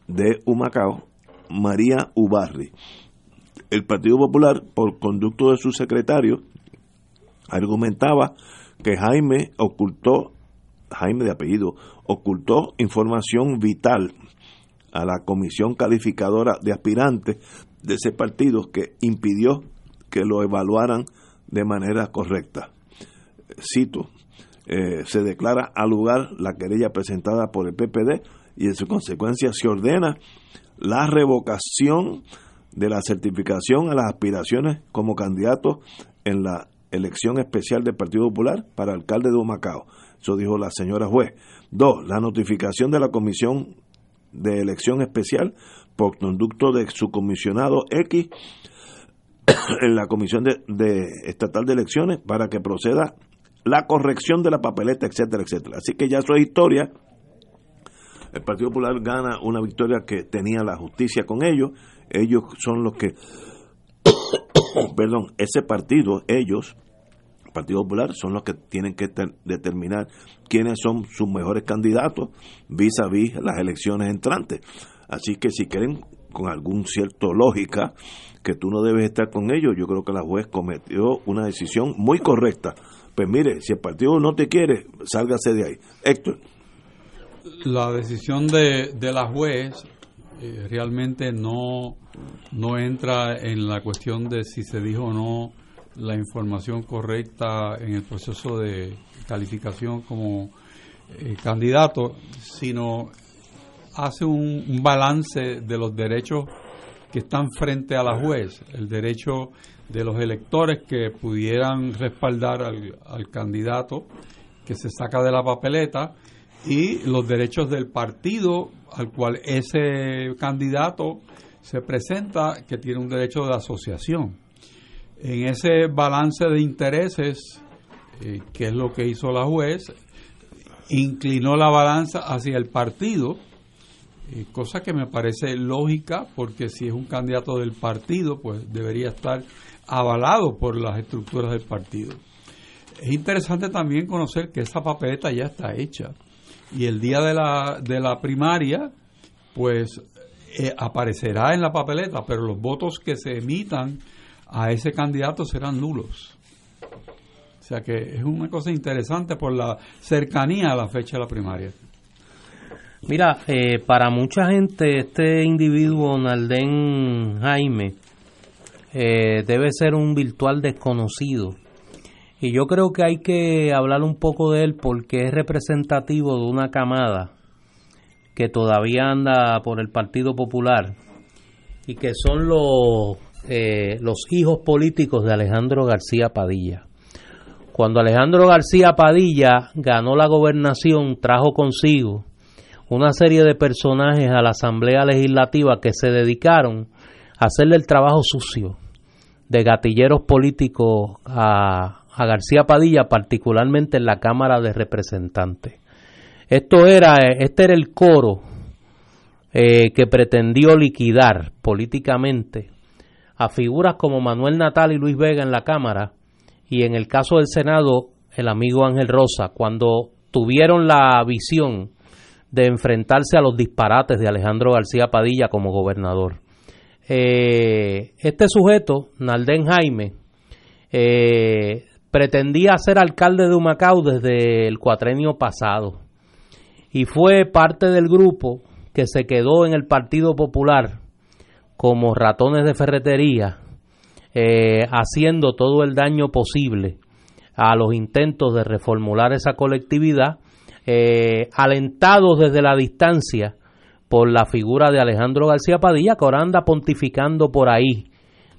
[SPEAKER 1] de Humacao, María Ubarri. El Partido Popular, por conducto de su secretario, argumentaba que Jaime ocultó, Jaime de apellido, ocultó información vital a la comisión calificadora de aspirantes de ese partido que impidió que lo evaluaran de manera correcta. Cito, eh, se declara al lugar la querella presentada por el PPD y en su consecuencia se ordena la revocación de la certificación a las aspiraciones como candidato en la elección especial del Partido Popular para alcalde de Humacao. Eso dijo la señora juez. Dos, la notificación de la Comisión de Elección Especial por conducto de su comisionado X en la Comisión de, de Estatal de Elecciones para que proceda la corrección de la papeleta, etcétera, etcétera. Así que ya eso es historia. El Partido Popular gana una victoria que tenía la justicia con ellos. Ellos son los que, perdón, ese partido, ellos, el Partido Popular, son los que tienen que ter- determinar quiénes son sus mejores candidatos vis a vis las elecciones entrantes. Así que si quieren con algún cierto lógica que tú no debes estar con ellos, yo creo que la juez cometió una decisión muy correcta Pues mire, si el partido no te quiere, sálgase de ahí. Héctor.
[SPEAKER 3] La decisión de, de la juez eh, realmente no, no entra en la cuestión de si se dijo o no la información correcta en el proceso de calificación como eh, candidato, sino hace un, balance de los derechos que están frente a la juez, el derecho de los electores que pudieran respaldar al, al candidato que se saca de la papeleta y los derechos del partido al cual ese candidato se presenta que tiene un derecho de asociación. En ese balance de intereses, eh, que es lo que hizo la juez, inclinó la balanza hacia el partido, eh, cosa que me parece lógica porque si es un candidato del partido, pues debería estar avalado por las estructuras del partido. Es interesante también conocer que esa papeleta ya está hecha y el día de la, de la primaria, pues eh, aparecerá en la papeleta, pero los votos que se emitan a ese candidato serán nulos. O sea que es una cosa interesante por la cercanía a la fecha de la primaria.
[SPEAKER 2] Mira, eh, para mucha gente este individuo, Naldén Jaime, eh, debe ser un virtual desconocido y yo creo que hay que hablar un poco de él porque es representativo de una camada que todavía anda por el Partido Popular y que son los, eh, los hijos políticos de Alejandro García Padilla. Cuando Alejandro García Padilla ganó la gobernación, trajo consigo una serie de personajes a la Asamblea Legislativa que se dedicaron a hacerle el trabajo sucio de gatilleros políticos a, a García Padilla, particularmente en la Cámara de Representantes. Esto era, este era el coro eh, que pretendió liquidar políticamente a figuras como Manuel Natal y Luis Vega en la Cámara y en el caso del Senado el amigo Ángel Rosa, cuando tuvieron la visión de enfrentarse a los disparates de Alejandro García Padilla como gobernador. Eh, este sujeto, Naldén Jaime, eh, pretendía ser alcalde de Humacao desde el cuatrenio pasado y fue parte del grupo que se quedó en el Partido Popular como ratones de ferretería, eh, haciendo todo el daño posible a los intentos de reformular esa colectividad, eh, alentados desde la distancia por la figura de Alejandro García Padilla, que ahora anda pontificando por ahí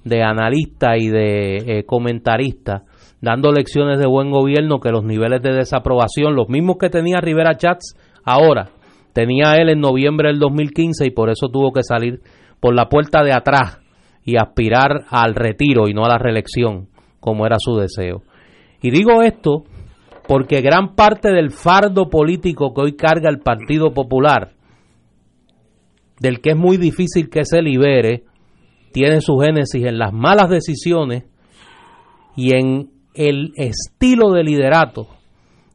[SPEAKER 2] de analista y de eh, comentarista dando lecciones de buen gobierno que los niveles de desaprobación, los mismos que tenía Rivera Chats ahora, tenía él en noviembre del 2015 y por eso tuvo que salir por la puerta de atrás y aspirar al retiro y no a la reelección, como era su deseo. Y digo esto porque gran parte del fardo político que hoy carga el Partido Popular, del que es muy difícil que se libere, tiene su génesis en las malas decisiones y en el estilo de liderato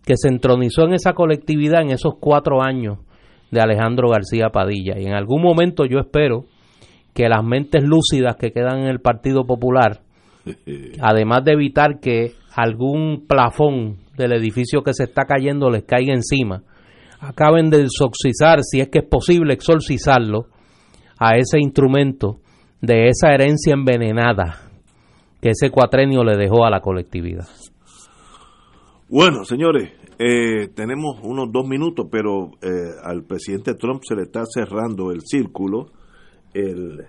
[SPEAKER 2] que se entronizó en esa colectividad en esos cuatro años de Alejandro García Padilla. Y en algún momento yo espero que las mentes lúcidas que quedan en el Partido Popular, además de evitar que algún plafón del edificio que se está cayendo les caiga encima, acaben de exorcizar, si es que es posible exorcizarlo, a ese instrumento de esa herencia envenenada que ese cuatrenio le dejó a la colectividad.
[SPEAKER 1] Bueno, señores, eh, tenemos unos dos minutos, pero eh, al presidente Trump se le está cerrando el círculo. El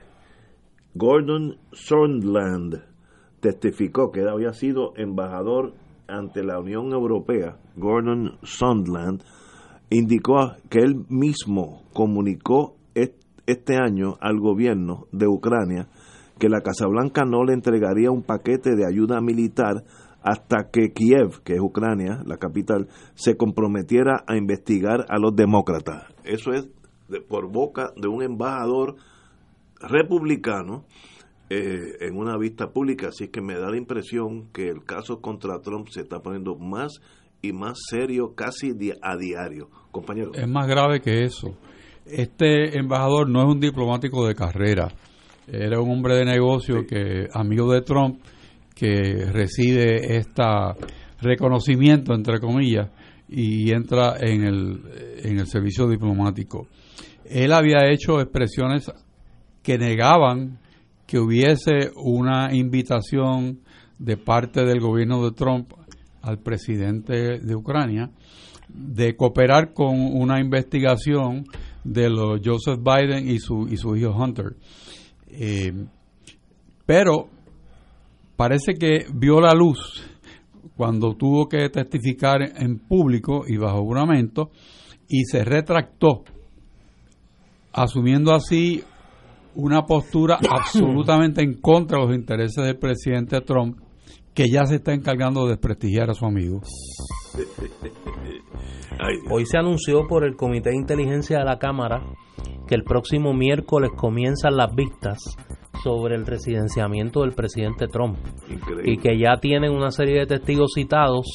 [SPEAKER 1] Gordon Sondland testificó que había sido embajador ante la Unión Europea. Gordon Sondland indicó que él mismo comunicó este año al gobierno de Ucrania que la Casa Blanca no le entregaría un paquete de ayuda militar hasta que Kiev, que es Ucrania, la capital, se comprometiera a investigar a los demócratas. Eso es por boca de un embajador republicano eh, en una vista pública, así que me da la impresión que el caso contra Trump se está poniendo más y más serio casi a diario. Compañero.
[SPEAKER 3] Es más grave que eso. Este embajador no es un diplomático de carrera era un hombre de negocio que amigo de Trump que reside esta reconocimiento, entre comillas, y entra en el, en el servicio diplomático. Él había hecho expresiones que negaban que hubiese una invitación de parte del gobierno de Trump al presidente de Ucrania de cooperar con una investigación de los Joseph Biden y su, y su hijo Hunter. Eh, pero parece que vio la luz cuando tuvo que testificar en público y bajo juramento y se retractó, asumiendo así una postura absolutamente en contra de los intereses del presidente Trump, que ya se está encargando de desprestigiar a su amigo.
[SPEAKER 2] Hoy se anunció por el Comité de Inteligencia de la Cámara que el próximo miércoles comienzan las vistas sobre el residenciamiento del presidente Trump y que ya tienen una serie de testigos citados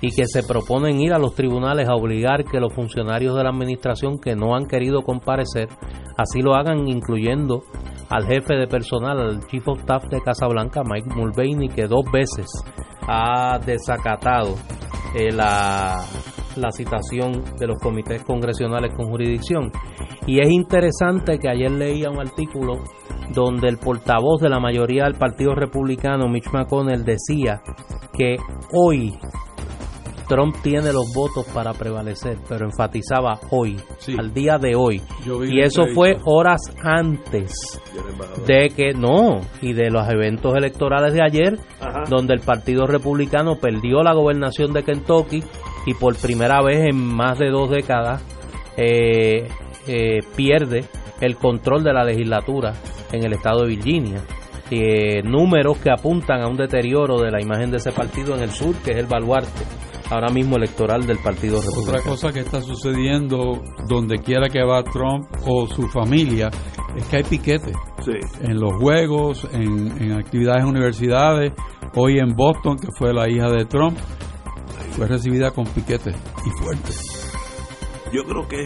[SPEAKER 2] y que se proponen ir a los tribunales a obligar que los funcionarios de la administración que no han querido comparecer así lo hagan incluyendo al jefe de personal, al chief of staff de Casablanca, Mike Mulvaney, que dos veces ha desacatado eh, la, la citación de los comités congresionales con jurisdicción. Y es interesante que ayer leía un artículo donde el portavoz de la mayoría del Partido Republicano, Mitch McConnell, decía que hoy Trump tiene los votos para prevalecer, pero enfatizaba hoy, al día de hoy. Y eso fue horas antes de que no, y de los eventos electorales de ayer, donde el Partido Republicano perdió la gobernación de Kentucky y por primera vez en más de dos décadas eh, eh, pierde el control de la legislatura en el estado de Virginia. Eh, números que apuntan a un deterioro de la imagen de ese partido en el sur, que es el baluarte ahora mismo electoral del Partido Republicano.
[SPEAKER 3] Otra cosa que está sucediendo donde quiera que va Trump o su familia es que hay piquetes en los juegos, en, en actividades en universidades. Hoy en Boston, que fue la hija de Trump, fue recibida con piquetes y fuerte.
[SPEAKER 1] Yo creo que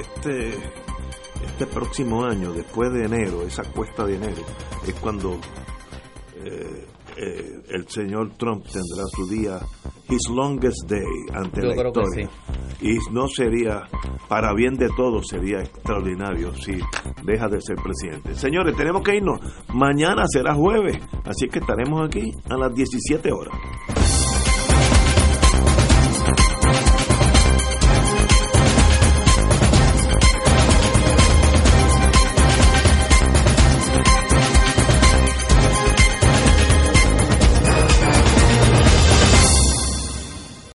[SPEAKER 1] este este próximo año, después de enero, esa cuesta de enero, es cuando eh, eh, el señor Trump tendrá su día, his longest day ante la historia. Y no sería, para bien de todos, sería extraordinario si deja de ser presidente. Señores, tenemos que irnos. Mañana será jueves, así que estaremos aquí a las 17 horas.